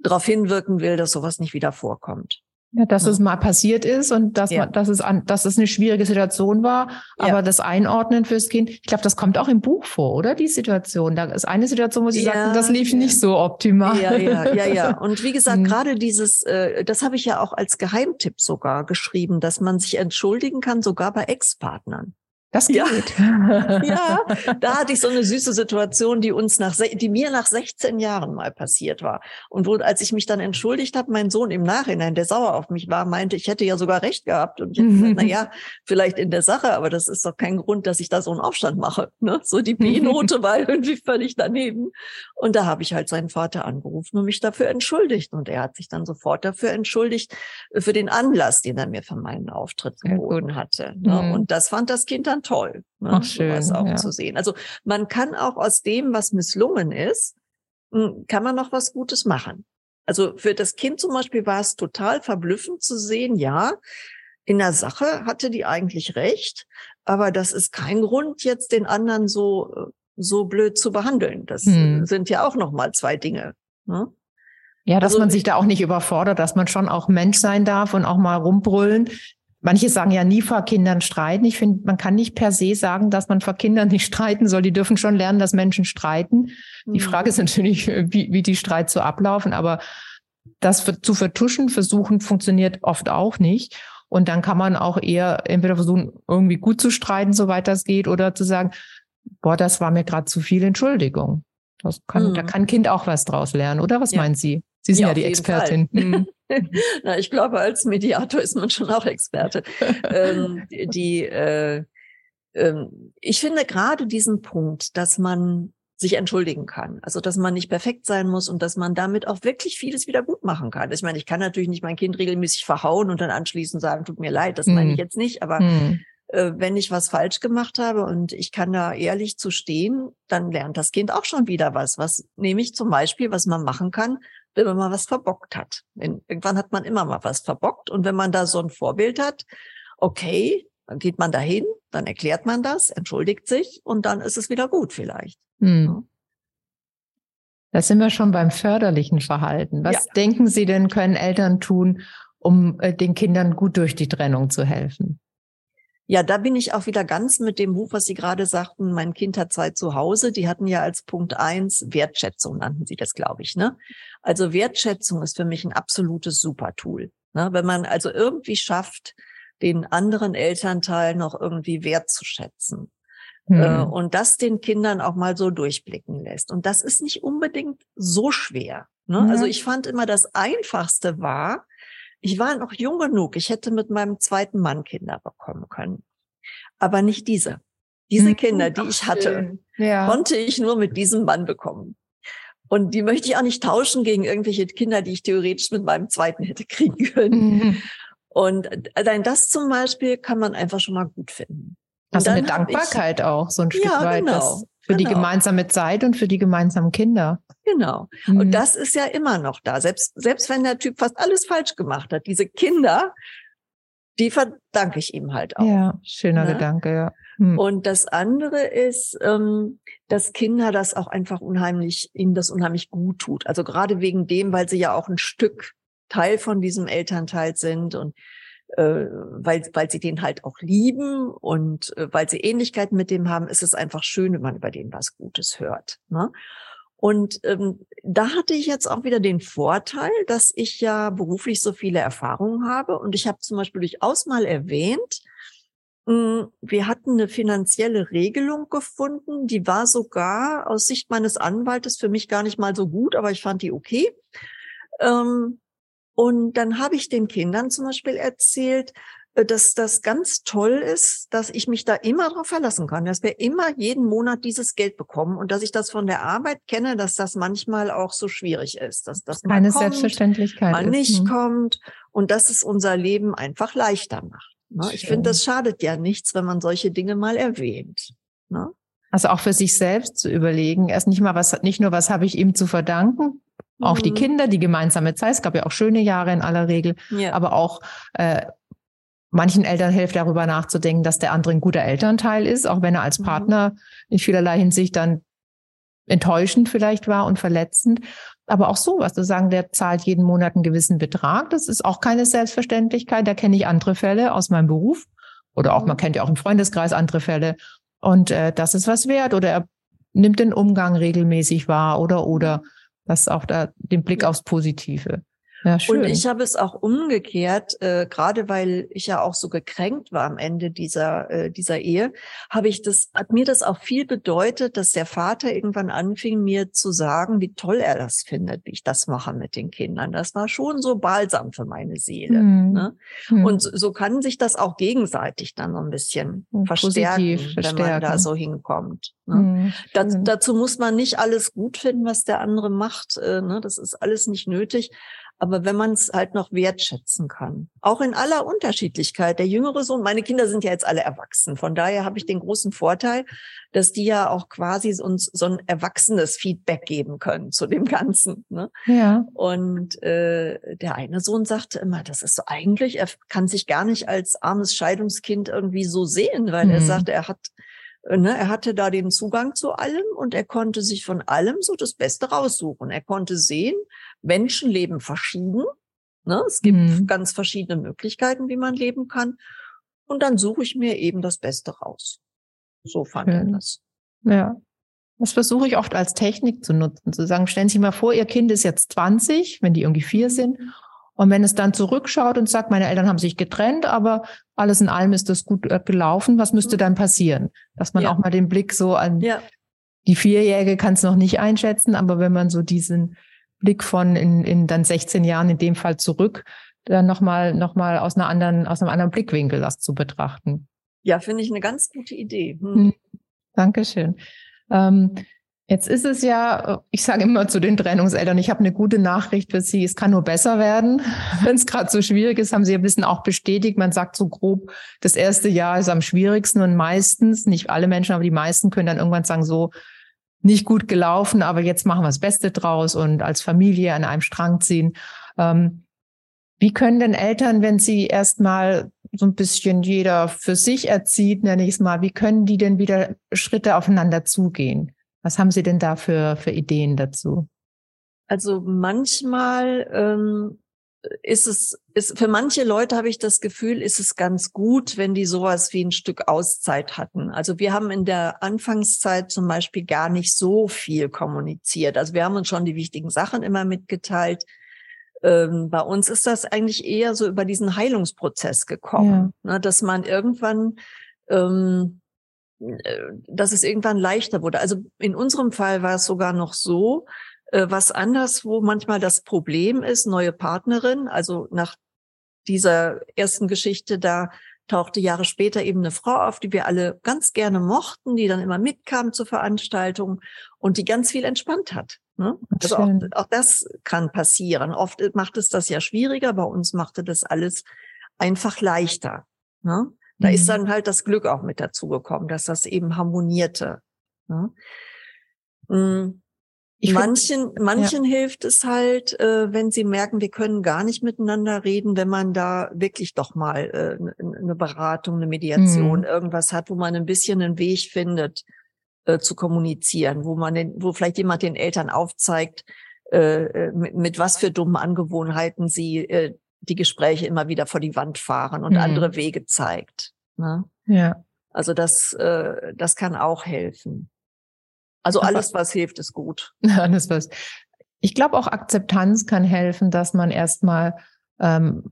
darauf hinwirken will, dass sowas nicht wieder vorkommt. Ja, dass ja. es mal passiert ist und dass ja. man, dass es an, dass es eine schwierige Situation war, aber ja. das Einordnen fürs Kind, ich glaube, das kommt auch im Buch vor, oder? Die Situation. Da ist eine Situation, wo sie ja, sagten, das lief nicht so optimal. Ja, ja, ja, ja. <laughs> Und wie gesagt, mhm. gerade dieses, äh, das habe ich ja auch als Geheimtipp sogar geschrieben, dass man sich entschuldigen kann, sogar bei Ex-Partnern. Das geht. Ja. <laughs> <laughs> ja, da hatte ich so eine süße Situation, die uns nach, die mir nach 16 Jahren mal passiert war. Und wo, als ich mich dann entschuldigt habe, mein Sohn im Nachhinein, der sauer auf mich war, meinte, ich hätte ja sogar recht gehabt. Und ich hätte gesagt, <laughs> na ja, vielleicht in der Sache, aber das ist doch kein Grund, dass ich da so einen Aufstand mache. Ne? So die B-Note war irgendwie völlig daneben. Und da habe ich halt seinen Vater angerufen und mich dafür entschuldigt. Und er hat sich dann sofort dafür entschuldigt, äh, für den Anlass, den er mir für meinen Auftritt geboten hatte. Ne? Mhm. Und das fand das Kind dann toll, ne? Ach, schön, sowas auch ja. zu sehen. Also man kann auch aus dem, was misslungen ist, hm, kann man noch was Gutes machen. Also für das Kind zum Beispiel war es total verblüffend zu sehen, ja, in der Sache hatte die eigentlich recht, aber das ist kein Grund, jetzt den anderen so, so blöd zu behandeln. Das hm. sind ja auch noch mal zwei Dinge. Ne? Ja, dass also, man sich da auch nicht überfordert, dass man schon auch Mensch sein darf und auch mal rumbrüllen. Manche sagen ja nie vor Kindern streiten. Ich finde, man kann nicht per se sagen, dass man vor Kindern nicht streiten soll. Die dürfen schon lernen, dass Menschen streiten. Mhm. Die Frage ist natürlich, wie, wie die Streit so ablaufen. Aber das zu vertuschen versuchen funktioniert oft auch nicht. Und dann kann man auch eher entweder versuchen, irgendwie gut zu streiten, soweit das geht, oder zu sagen, boah, das war mir gerade zu viel Entschuldigung. Das kann, mhm. Da kann Kind auch was draus lernen, oder? Was ja. meinen Sie? Sie sind ja, ja die Expertin. Mhm. <laughs> Na, ich glaube, als Mediator ist man schon auch Experte. ähm, die, äh, ähm, ich finde gerade diesen Punkt, dass man sich entschuldigen kann. Also, dass man nicht perfekt sein muss und dass man damit auch wirklich vieles wieder gut machen kann. Ich meine, ich kann natürlich nicht mein Kind regelmäßig verhauen und dann anschließend sagen, tut mir leid, das mm. meine ich mhm. jetzt nicht, aber mm. äh, wenn ich was falsch gemacht habe und ich kann da ehrlich zu stehen, dann lernt das Kind auch schon wieder was. Was nehme ich zum Beispiel, was man machen kann, wenn man mal was verbockt hat. Irgendwann hat man immer mal was verbockt. Und wenn man da so ein Vorbild hat, okay, dann geht man dahin, dann erklärt man das, entschuldigt sich und dann ist es wieder gut vielleicht. Hm. Da sind wir schon beim förderlichen Verhalten. Was ja. denken Sie denn, können Eltern tun, um äh, den Kindern gut durch die Trennung zu helfen? Ja, da bin ich auch wieder ganz mit dem Buch, was Sie gerade sagten, mein Kind hat zwei zu Hause. Die hatten ja als Punkt eins Wertschätzung, nannten Sie das, glaube ich. Ne? Also Wertschätzung ist für mich ein absolutes Supertool. Ne? Wenn man also irgendwie schafft, den anderen Elternteil noch irgendwie wertzuschätzen. Mhm. und das den Kindern auch mal so durchblicken lässt. Und das ist nicht unbedingt so schwer. Ne? Mhm. Also ich fand immer, das Einfachste war, ich war noch jung genug. Ich hätte mit meinem zweiten Mann Kinder bekommen können. Aber nicht diese. Diese hm, Kinder, die ich hatte, ja. konnte ich nur mit diesem Mann bekommen. Und die möchte ich auch nicht tauschen gegen irgendwelche Kinder, die ich theoretisch mit meinem zweiten hätte kriegen können. Mhm. Und allein das zum Beispiel kann man einfach schon mal gut finden. Also eine Dankbarkeit ich, auch, so ein Stück ja, weit. Genau, für genau. die gemeinsame Zeit und für die gemeinsamen Kinder. Genau. Mhm. Und das ist ja immer noch da. Selbst, selbst wenn der Typ fast alles falsch gemacht hat, diese Kinder, die verdanke ich ihm halt auch. Ja, schöner ne? Gedanke, ja. Mhm. Und das andere ist, ähm, dass Kinder das auch einfach unheimlich, ihnen das unheimlich gut tut. Also gerade wegen dem, weil sie ja auch ein Stück Teil von diesem Elternteil sind und äh, weil, weil sie den halt auch lieben und äh, weil sie Ähnlichkeiten mit dem haben, ist es einfach schön, wenn man über den was Gutes hört. Ne? Und ähm, da hatte ich jetzt auch wieder den Vorteil, dass ich ja beruflich so viele Erfahrungen habe. Und ich habe zum Beispiel durchaus mal erwähnt, Mm, wir hatten eine finanzielle Regelung gefunden, die war sogar aus Sicht meines Anwaltes für mich gar nicht mal so gut, aber ich fand die okay. Ähm, und dann habe ich den Kindern zum Beispiel erzählt, äh, dass das ganz toll ist, dass ich mich da immer darauf verlassen kann, dass wir immer jeden Monat dieses Geld bekommen und dass ich das von der Arbeit kenne, dass das manchmal auch so schwierig ist, dass das keine kommt, Selbstverständlichkeit mal nicht hm. kommt und dass es unser Leben einfach leichter macht. Ne? Ich finde, das schadet ja nichts, wenn man solche Dinge mal erwähnt. Ne? Also auch für sich selbst zu überlegen, erst nicht mal was, nicht nur was habe ich ihm zu verdanken, auch die mhm. Kinder, die gemeinsame Zeit. Es gab ja auch schöne Jahre in aller Regel, ja. aber auch äh, manchen Eltern hilft darüber nachzudenken, dass der andere ein guter Elternteil ist, auch wenn er als mhm. Partner in vielerlei Hinsicht dann enttäuschend vielleicht war und verletzend. Aber auch sowas, zu sagen, der zahlt jeden Monat einen gewissen Betrag, das ist auch keine Selbstverständlichkeit. Da kenne ich andere Fälle aus meinem Beruf oder auch, man mhm. kennt ja auch im Freundeskreis andere Fälle. Und äh, das ist was wert. Oder er nimmt den Umgang regelmäßig wahr oder oder das auch da den Blick aufs Positive. Ja, schön. Und ich habe es auch umgekehrt, äh, gerade weil ich ja auch so gekränkt war am Ende dieser äh, dieser Ehe, habe ich das hat mir das auch viel bedeutet, dass der Vater irgendwann anfing mir zu sagen, wie toll er das findet, wie ich das mache mit den Kindern. Das war schon so balsam für meine Seele. Mhm. Ne? Mhm. Und so, so, kann sich das auch gegenseitig dann so ein bisschen mhm, verstärken, verstärken, wenn man da so hinkommt. Ne? Mhm. Das, dazu muss man nicht alles gut finden, was der andere macht. Äh, ne? Das ist alles nicht nötig. Aber wenn man es halt noch wertschätzen kann, auch in aller Unterschiedlichkeit. Der jüngere Sohn, meine Kinder sind ja jetzt alle erwachsen. Von daher habe ich den großen Vorteil, dass die ja auch quasi uns so ein erwachsenes Feedback geben können zu dem Ganzen. Ne? Ja. Und äh, der eine Sohn sagte immer, das ist so eigentlich, er kann sich gar nicht als armes Scheidungskind irgendwie so sehen, weil mhm. er sagt, er hat Ne, er hatte da den Zugang zu allem und er konnte sich von allem so das Beste raussuchen. Er konnte sehen, Menschen leben verschieden. Ne? Es gibt mhm. ganz verschiedene Möglichkeiten, wie man leben kann. Und dann suche ich mir eben das Beste raus. So fand Schön. er das. Ja. Das versuche ich oft als Technik zu nutzen, zu sagen, stellen Sie sich mal vor, Ihr Kind ist jetzt 20, wenn die irgendwie vier sind. Und wenn es dann zurückschaut und sagt, meine Eltern haben sich getrennt, aber alles in allem ist das gut äh, gelaufen, was müsste mhm. dann passieren? Dass man ja. auch mal den Blick so an ja. die Vierjährige kann es noch nicht einschätzen, aber wenn man so diesen Blick von in, in dann 16 Jahren in dem Fall zurück, dann nochmal noch mal aus einer anderen, aus einem anderen Blickwinkel das zu betrachten. Ja, finde ich eine ganz gute Idee. Hm. hm. Dankeschön. Ähm, jetzt ist es ja, ich sage immer zu den Trennungseltern, ich habe eine gute Nachricht für Sie, es kann nur besser werden. <laughs> Wenn es gerade so schwierig ist, haben Sie ein bisschen auch bestätigt, man sagt so grob, das erste Jahr ist am schwierigsten und meistens, nicht alle Menschen, aber die meisten können dann irgendwann sagen, so, nicht gut gelaufen, aber jetzt machen wir das Beste draus und als Familie an einem Strang ziehen. Ähm, wie können denn Eltern, wenn sie erstmal so ein bisschen jeder für sich erzieht, nenne ich es mal, wie können die denn wieder Schritte aufeinander zugehen? Was haben Sie denn da für, für Ideen dazu? Also manchmal ähm, ist es, ist, für manche Leute habe ich das Gefühl, ist es ganz gut, wenn die sowas wie ein Stück Auszeit hatten. Also wir haben in der Anfangszeit zum Beispiel gar nicht so viel kommuniziert. Also wir haben uns schon die wichtigen Sachen immer mitgeteilt. Ähm, bei uns ist das eigentlich eher so über diesen Heilungsprozess gekommen, ja. ne, dass man irgendwann, ähm, äh, dass es irgendwann leichter wurde. Also in unserem Fall war es sogar noch so, äh, was anders, wo manchmal das Problem ist, neue Partnerin, also nach dieser ersten Geschichte, da tauchte Jahre später eben eine Frau auf, die wir alle ganz gerne mochten, die dann immer mitkam zur Veranstaltung und die ganz viel entspannt hat. Ne? Also auch, auch, das kann passieren. Oft macht es das ja schwieriger, bei uns machte das alles einfach leichter. Ne? Da mhm. ist dann halt das Glück auch mit dazugekommen, dass das eben harmonierte. Ne? Mm. Ich manchen, find, manchen ja. hilft es halt, äh, wenn sie merken, wir können gar nicht miteinander reden, wenn man da wirklich doch mal äh, eine Beratung, eine Mediation, mhm. irgendwas hat, wo man ein bisschen einen Weg findet, äh, zu kommunizieren, wo man, den, wo vielleicht jemand den Eltern aufzeigt, äh, äh, mit, mit was für dummen Angewohnheiten sie äh, die Gespräche immer wieder vor die Wand fahren und mhm. andere Wege zeigt. Ne? Ja. Also das, äh, das kann auch helfen. Also alles, was hilft, ist gut. <laughs> Alles, was. Ich glaube, auch Akzeptanz kann helfen, dass man erstmal ähm,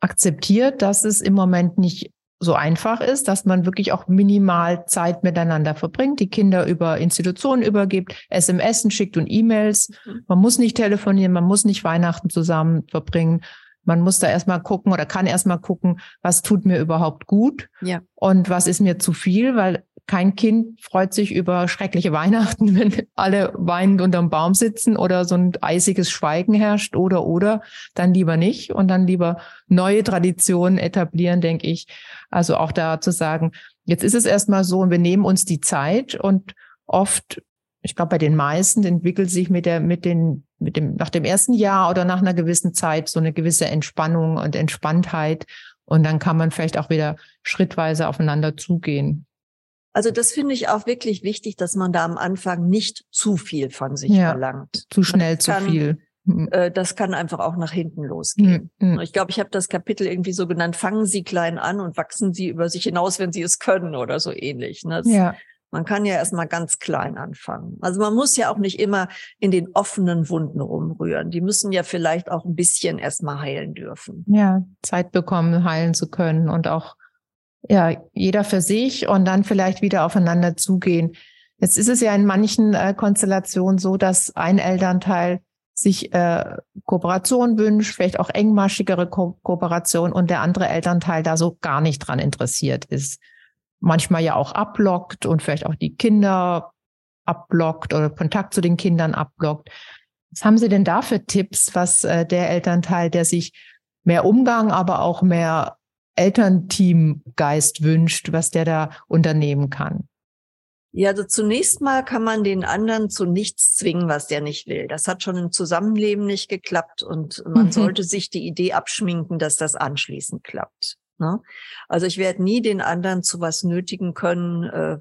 akzeptiert, dass es im Moment nicht so einfach ist, dass man wirklich auch minimal Zeit miteinander verbringt, die Kinder über Institutionen übergibt, SMS schickt und E-Mails. Mhm. Man muss nicht telefonieren, man muss nicht Weihnachten zusammen verbringen. Man muss da erstmal gucken oder kann erstmal gucken, was tut mir überhaupt gut ja. und was ist mir zu viel, weil kein Kind freut sich über schreckliche <laughs> Weihnachten, wenn alle weinend unterm Baum sitzen oder so ein eisiges Schweigen herrscht oder oder dann lieber nicht und dann lieber neue Traditionen etablieren, denke ich. Also auch da zu sagen, jetzt ist es erstmal so und wir nehmen uns die Zeit und oft, ich glaube bei den meisten entwickelt sich mit der mit den mit dem nach dem ersten Jahr oder nach einer gewissen Zeit so eine gewisse Entspannung und Entspanntheit und dann kann man vielleicht auch wieder schrittweise aufeinander zugehen. Also das finde ich auch wirklich wichtig, dass man da am Anfang nicht zu viel von sich ja, verlangt. Zu schnell kann, zu viel. Mhm. Äh, das kann einfach auch nach hinten losgehen. Mhm. Ich glaube, ich habe das Kapitel irgendwie so genannt, fangen Sie klein an und wachsen Sie über sich hinaus, wenn Sie es können oder so ähnlich. Ne? Das, ja. Man kann ja erstmal ganz klein anfangen. Also man muss ja auch nicht immer in den offenen Wunden rumrühren. Die müssen ja vielleicht auch ein bisschen erstmal heilen dürfen. Ja, Zeit bekommen, heilen zu können und auch ja, jeder für sich und dann vielleicht wieder aufeinander zugehen. Jetzt ist es ja in manchen äh, Konstellationen so, dass ein Elternteil sich äh, Kooperation wünscht, vielleicht auch engmaschigere Ko Kooperation und der andere Elternteil da so gar nicht dran interessiert ist. Manchmal ja auch abblockt und vielleicht auch die Kinder abblockt oder Kontakt zu den Kindern abblockt. Was haben Sie denn da für Tipps, was äh, der Elternteil, der sich mehr Umgang, aber auch mehr Elternteamgeist wünscht, was der da unternehmen kann? Ja, also zunächst mal kann man den anderen zu nichts zwingen, was der nicht will. Das hat schon im Zusammenleben nicht geklappt und man mhm. sollte sich die Idee abschminken, dass das anschließend klappt. Ne? Also ich werde nie den anderen zu was nötigen können, äh,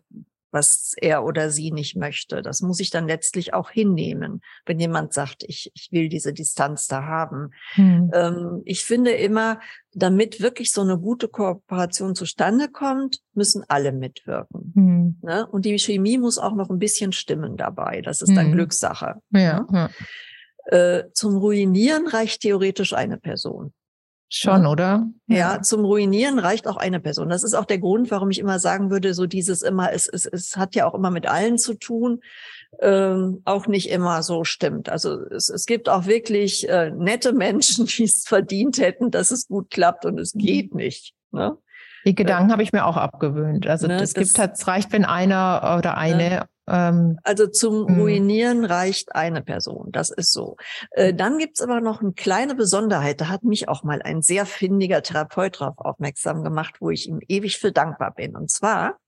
was er oder sie nicht möchte. Das muss ich dann letztlich auch hinnehmen, wenn jemand sagt, ich, ich will diese Distanz da haben. Hm. Ähm, ich finde immer, damit wirklich so eine gute Kooperation zustande kommt, müssen alle mitwirken. Hm. Ne? Und die Chemie muss auch noch ein bisschen stimmen dabei. Das ist dann hm. Glückssache. Ja, ne? ja. Äh, zum Ruinieren reicht theoretisch eine Person. Schon, ja. oder? Ja, zum Ruinieren reicht auch eine Person. Das ist auch der Grund, warum ich immer sagen würde, so dieses immer, es, es, es hat ja auch immer mit allen zu tun, ähm, auch nicht immer so stimmt. Also es, es gibt auch wirklich äh, nette Menschen, <laughs> die es verdient hätten, dass es gut klappt und es geht nicht. Ne? Die Gedanken äh, habe ich mir auch abgewöhnt. Also ne, es gibt halt, es reicht, wenn einer oder eine ne? Ähm, also zum mhm. Ruinieren reicht eine Person, das ist so. Äh, dann gibt's aber noch eine kleine Besonderheit, da hat mich auch mal ein sehr findiger Therapeut drauf aufmerksam gemacht, wo ich ihm ewig für dankbar bin. Und zwar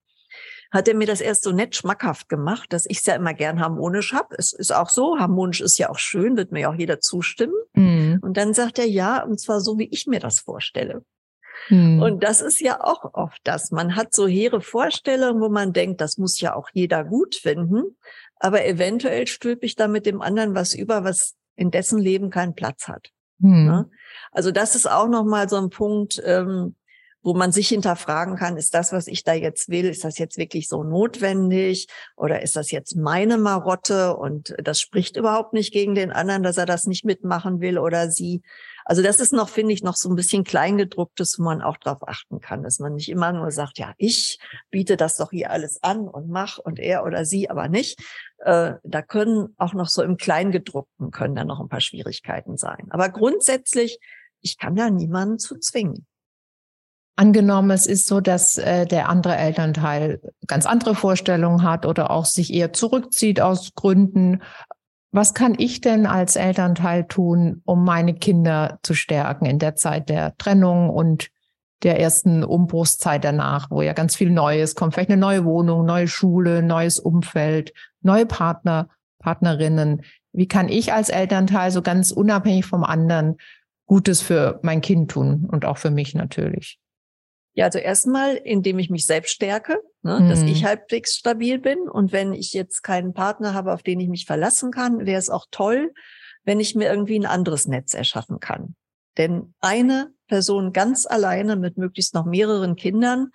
hat er mir das erst so nett schmackhaft gemacht, dass ich es ja immer gern harmonisch hab. Es ist auch so, harmonisch ist ja auch schön, wird mir ja auch jeder zustimmen. Mhm. Und dann sagt er ja, und zwar so, wie ich mir das vorstelle. Hm. Und das ist ja auch oft das. Man hat so hehre Vorstellungen, wo man denkt, das muss ja auch jeder gut finden. Aber eventuell stülpe ich da mit dem anderen was über, was in dessen Leben keinen Platz hat. Hm. Ne? Also das ist auch nochmal so ein Punkt, ähm, wo man sich hinterfragen kann, ist das, was ich da jetzt will, ist das jetzt wirklich so notwendig oder ist das jetzt meine Marotte und das spricht überhaupt nicht gegen den anderen, dass er das nicht mitmachen will oder sie. Also das ist noch, finde ich, noch so ein bisschen Kleingedrucktes, wo man auch darauf achten kann, dass man nicht immer nur sagt, ja, ich biete das doch hier alles an und mach und er oder sie aber nicht. Äh, da können auch noch so im Kleingedruckten können da noch ein paar Schwierigkeiten sein. Aber grundsätzlich, ich kann da niemanden zu zwingen. Angenommen, es ist so, dass äh, der andere Elternteil ganz andere Vorstellungen hat oder auch sich eher zurückzieht aus Gründen, was kann ich denn als Elternteil tun, um meine Kinder zu stärken in der Zeit der Trennung und der ersten Umbruchszeit danach, wo ja ganz viel Neues kommt, vielleicht eine neue Wohnung, neue Schule, neues Umfeld, neue Partner, Partnerinnen. Wie kann ich als Elternteil so ganz unabhängig vom anderen Gutes für mein Kind tun und auch für mich natürlich? Ja, also erstmal, indem ich mich selbst stärke, ne, mhm. dass ich halbwegs stabil bin. Und wenn ich jetzt keinen Partner habe, auf den ich mich verlassen kann, wäre es auch toll, wenn ich mir irgendwie ein anderes Netz erschaffen kann. Denn eine Person ganz alleine mit möglichst noch mehreren Kindern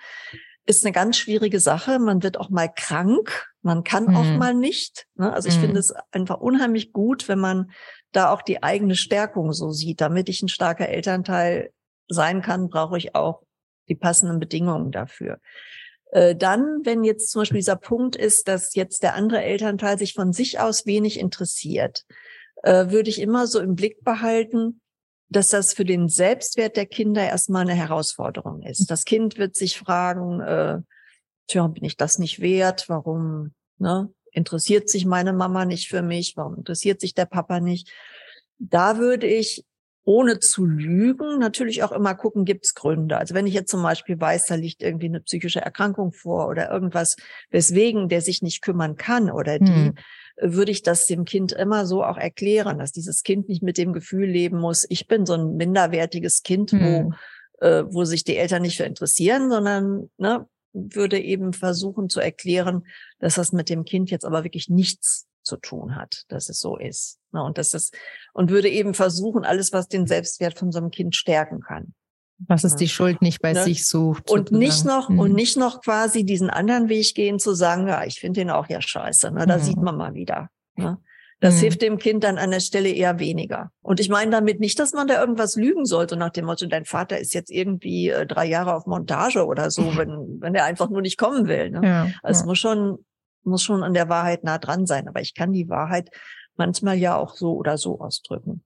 ist eine ganz schwierige Sache. Man wird auch mal krank. Man kann mhm. auch mal nicht. Ne? Also ich mhm. finde es einfach unheimlich gut, wenn man da auch die eigene Stärkung so sieht. Damit ich ein starker Elternteil sein kann, brauche ich auch die passenden Bedingungen dafür. Äh, dann, wenn jetzt zum Beispiel dieser Punkt ist, dass jetzt der andere Elternteil sich von sich aus wenig interessiert, äh, würde ich immer so im Blick behalten, dass das für den Selbstwert der Kinder erstmal eine Herausforderung ist. Das Kind wird sich fragen, äh, tja, bin ich das nicht wert? Warum ne, interessiert sich meine Mama nicht für mich? Warum interessiert sich der Papa nicht? Da würde ich ohne zu lügen, natürlich auch immer gucken, gibt es Gründe. Also wenn ich jetzt zum Beispiel weiß, da liegt irgendwie eine psychische Erkrankung vor oder irgendwas, weswegen der sich nicht kümmern kann oder die, hm. würde ich das dem Kind immer so auch erklären, dass dieses Kind nicht mit dem Gefühl leben muss, ich bin so ein minderwertiges Kind, hm. wo, äh, wo sich die Eltern nicht für interessieren, sondern ne, würde eben versuchen zu erklären, dass das mit dem Kind jetzt aber wirklich nichts zu tun hat, dass es so ist. Ne? Und das ist, und würde eben versuchen, alles, was den Selbstwert von so einem Kind stärken kann. Was es die Schuld nicht bei ne? sich sucht. Und sozusagen. nicht noch, mhm. und nicht noch quasi diesen anderen Weg gehen zu sagen, ja, ich finde den auch ja scheiße. Ne? Da mhm. sieht man mal wieder. Ne? Das mhm. hilft dem Kind dann an der Stelle eher weniger. Und ich meine damit nicht, dass man da irgendwas lügen sollte nach dem Motto, dein Vater ist jetzt irgendwie äh, drei Jahre auf Montage oder so, wenn, wenn er einfach nur nicht kommen will. Ne? Ja, also ja. es muss schon muss schon an der Wahrheit nah dran sein. Aber ich kann die Wahrheit manchmal ja auch so oder so ausdrücken.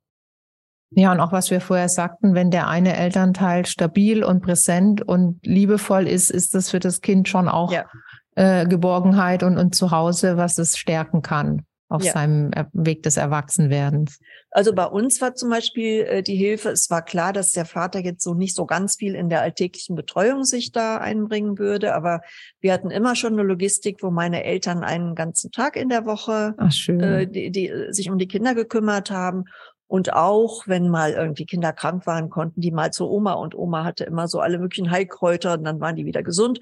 Ja, und auch was wir vorher sagten, wenn der eine Elternteil stabil und präsent und liebevoll ist, ist das für das Kind schon auch ja. äh, Geborgenheit und, und Zuhause, was es stärken kann auf ja. seinem Weg des Erwachsenwerdens. Also bei uns war zum Beispiel äh, die Hilfe, es war klar, dass der Vater jetzt so nicht so ganz viel in der alltäglichen Betreuung sich da einbringen würde, aber wir hatten immer schon eine Logistik, wo meine Eltern einen ganzen Tag in der Woche Ach, äh, die, die sich um die Kinder gekümmert haben. Und auch, wenn mal irgendwie Kinder krank waren, konnten die mal zur Oma und Oma hatte immer so alle möglichen Heilkräuter und dann waren die wieder gesund.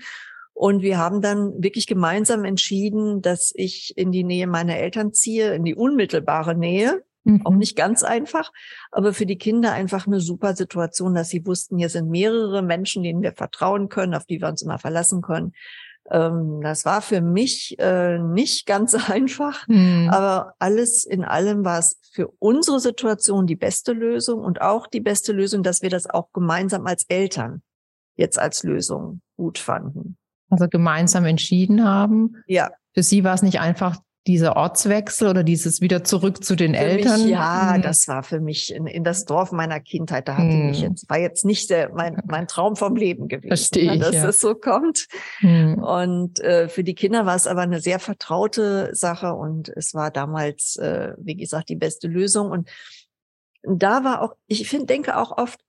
Und wir haben dann wirklich gemeinsam entschieden, dass ich in die Nähe meiner Eltern ziehe, in die unmittelbare Nähe. Mhm. Auch nicht ganz einfach, aber für die Kinder einfach eine super Situation, dass sie wussten, hier sind mehrere Menschen, denen wir vertrauen können, auf die wir uns immer verlassen können. Ähm, das war für mich äh, nicht ganz <laughs> einfach, mhm. aber alles in allem war es für unsere Situation die beste Lösung und auch die beste Lösung, dass wir das auch gemeinsam als Eltern jetzt als Lösung gut fanden also gemeinsam entschieden haben. Ja. Für Sie war es nicht einfach dieser Ortswechsel oder dieses wieder zurück zu den für Eltern? Mich, ja, mhm. das war für mich in, in das Dorf meiner Kindheit. Da hatte mhm. ich jetzt, war jetzt nicht der, mein, mein Traum vom Leben gewesen, Verstehe ne, ich, dass ja. es so kommt. Mhm. Und äh, für die Kinder war es aber eine sehr vertraute Sache und es war damals, äh, wie gesagt, die beste Lösung. Und da war auch, ich finde, denke auch oft,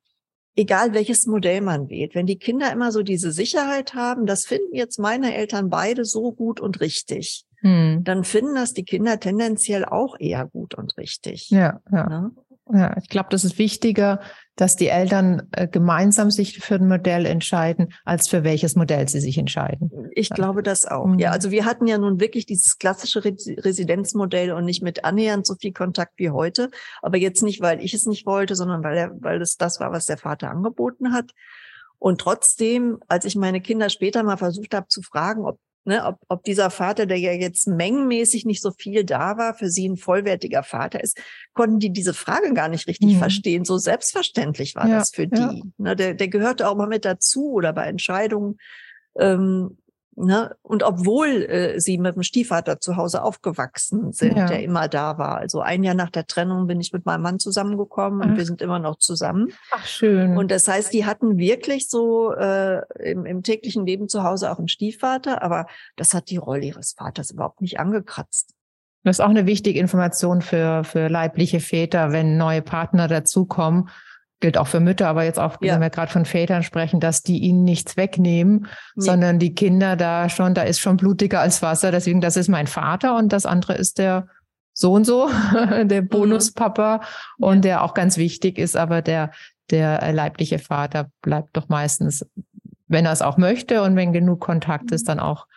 egal welches Modell man wählt, wenn die Kinder immer so diese Sicherheit haben, das finden jetzt meine Eltern beide so gut und richtig, hm. dann finden das die Kinder tendenziell auch eher gut und richtig. Ja, ja. Ne? Ja, ich glaube, das ist wichtiger, dass die Eltern äh, gemeinsam sich für ein Modell entscheiden, als für welches Modell sie sich entscheiden. Ich glaube das auch. Mhm. Ja, also wir hatten ja nun wirklich dieses klassische Residenzmodell und nicht mit annähernd so viel Kontakt wie heute. Aber jetzt nicht, weil ich es nicht wollte, sondern weil er, weil es das war, was der Vater angeboten hat. Und trotzdem, als ich meine Kinder später mal versucht habe zu fragen, ob ne, ob, ob dieser Vater, der ja jetzt mengenmäßig nicht so viel da war, für sie ein vollwertiger Vater ist, konnten die diese Frage gar nicht richtig mhm. verstehen. So selbstverständlich war ja, das für die. Ja. Ne, der, der gehörte auch mal mit dazu oder bei Entscheidungen. Ähm, Ne? Und obwohl äh, sie mit dem Stiefvater zu Hause aufgewachsen sind, ja. der immer da war. Also ein Jahr nach der Trennung bin ich mit meinem Mann zusammengekommen Ach. und wir sind immer noch zusammen. Ach schön. Und das heißt, die hatten wirklich so äh, im, im täglichen Leben zu Hause auch einen Stiefvater, aber das hat die Rolle ihres Vaters überhaupt nicht angekratzt. Das ist auch eine wichtige Information für, für leibliche Väter, wenn neue Partner dazukommen gilt auch für Mütter, aber jetzt auch, ja. wenn wir gerade von Vätern sprechen, dass die ihnen nichts wegnehmen, nee. sondern die Kinder da schon, da ist schon blutiger als Wasser. Deswegen, das ist mein Vater und das andere ist der so und so, der mhm. Bonuspapa mhm. und ja. der auch ganz wichtig ist, aber der, der leibliche Vater bleibt doch meistens, wenn er es auch möchte und wenn genug Kontakt ist, mhm. dann auch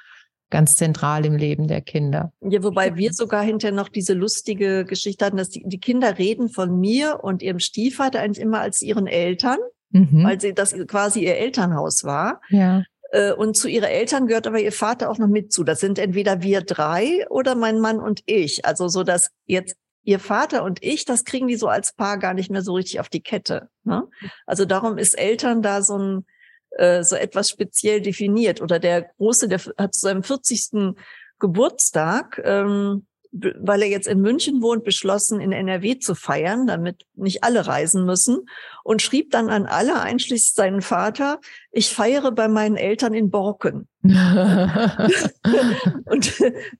ganz zentral im Leben der Kinder. Ja, wobei wir sogar hinterher noch diese lustige Geschichte hatten, dass die, die Kinder reden von mir und ihrem Stiefvater eigentlich immer als ihren Eltern, mhm. weil sie das quasi ihr Elternhaus war. Ja. Äh, und zu ihre Eltern gehört aber ihr Vater auch noch mit zu. Das sind entweder wir drei oder mein Mann und ich. Also so, dass jetzt ihr Vater und ich, das kriegen die so als Paar gar nicht mehr so richtig auf die Kette. Ne? Also darum ist Eltern da so ein äh, so etwas speziell definiert. Oder der Große, der hat zu seinem 40. Geburtstag ähm, weil er jetzt in München wohnt, beschlossen, in NRW zu feiern, damit nicht alle reisen müssen und schrieb dann an alle, einschließlich seinen Vater, ich feiere bei meinen Eltern in Borken. <laughs> und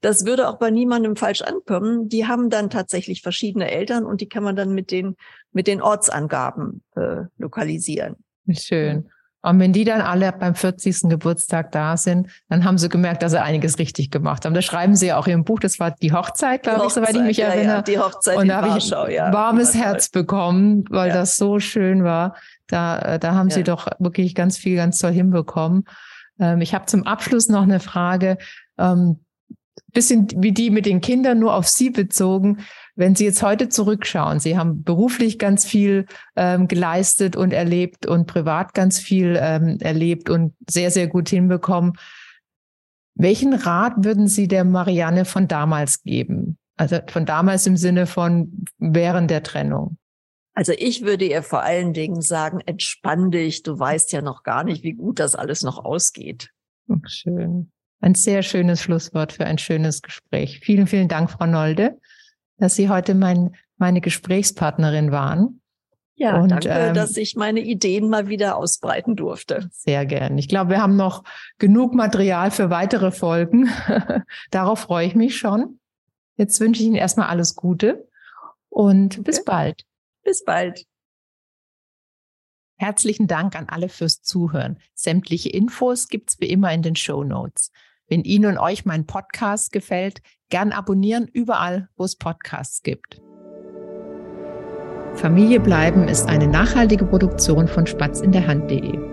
das würde auch bei niemandem falsch ankommen. Die haben dann tatsächlich verschiedene Eltern und die kann man dann mit den, mit den Ortsangaben äh, lokalisieren. Schön. Und wenn die dann alle beim 40. Geburtstag da sind, dann haben sie gemerkt, dass sie einiges richtig gemacht haben. Das schreiben sie ja auch im Buch. Das war die Hochzeit, glaube ich, soweit ich mich ja, erinnere. Ja, die Hochzeit Und da habe ich ein warmes Herz bekommen, weil ja. das so schön war. Da, äh, da haben sie doch wirklich ganz viel, ganz toll hinbekommen. Ähm, ich habe zum Abschluss noch eine Frage. Ähm, bisschen wie die mit den Kindern nur auf Sie bezogen. Wenn Sie jetzt heute zurückschauen, Sie haben beruflich ganz viel ähm, geleistet und erlebt und privat ganz viel ähm, erlebt und sehr, sehr gut hinbekommen. Welchen Rat würden Sie der Marianne von damals geben? Also von damals im Sinne von während der Trennung. Also ich würde ihr vor allen Dingen sagen, entspann dich, du weißt ja noch gar nicht, wie gut das alles noch ausgeht. Schön. Ein sehr schönes Schlusswort für ein schönes Gespräch. Vielen, vielen Dank, Frau Nolde, dass Sie heute mein, meine Gesprächspartnerin waren. Ja, und, danke, ähm, dass ich meine Ideen mal wieder ausbreiten durfte. Sehr gern. Ich glaube, wir haben noch genug Material für weitere Folgen. <laughs> Darauf freue ich mich schon. Jetzt wünsche ich Ihnen erstmal alles Gute und okay. bis bald. Bis bald. Herzlichen Dank an alle fürs Zuhören. Sämtliche Infos gibt's wie immer in den Show Notes. Wenn Ihnen und euch mein Podcast gefällt, gern abonnieren überall, wo es Podcasts gibt. Familie bleiben ist eine nachhaltige Produktion von Spatz in der Hand.de.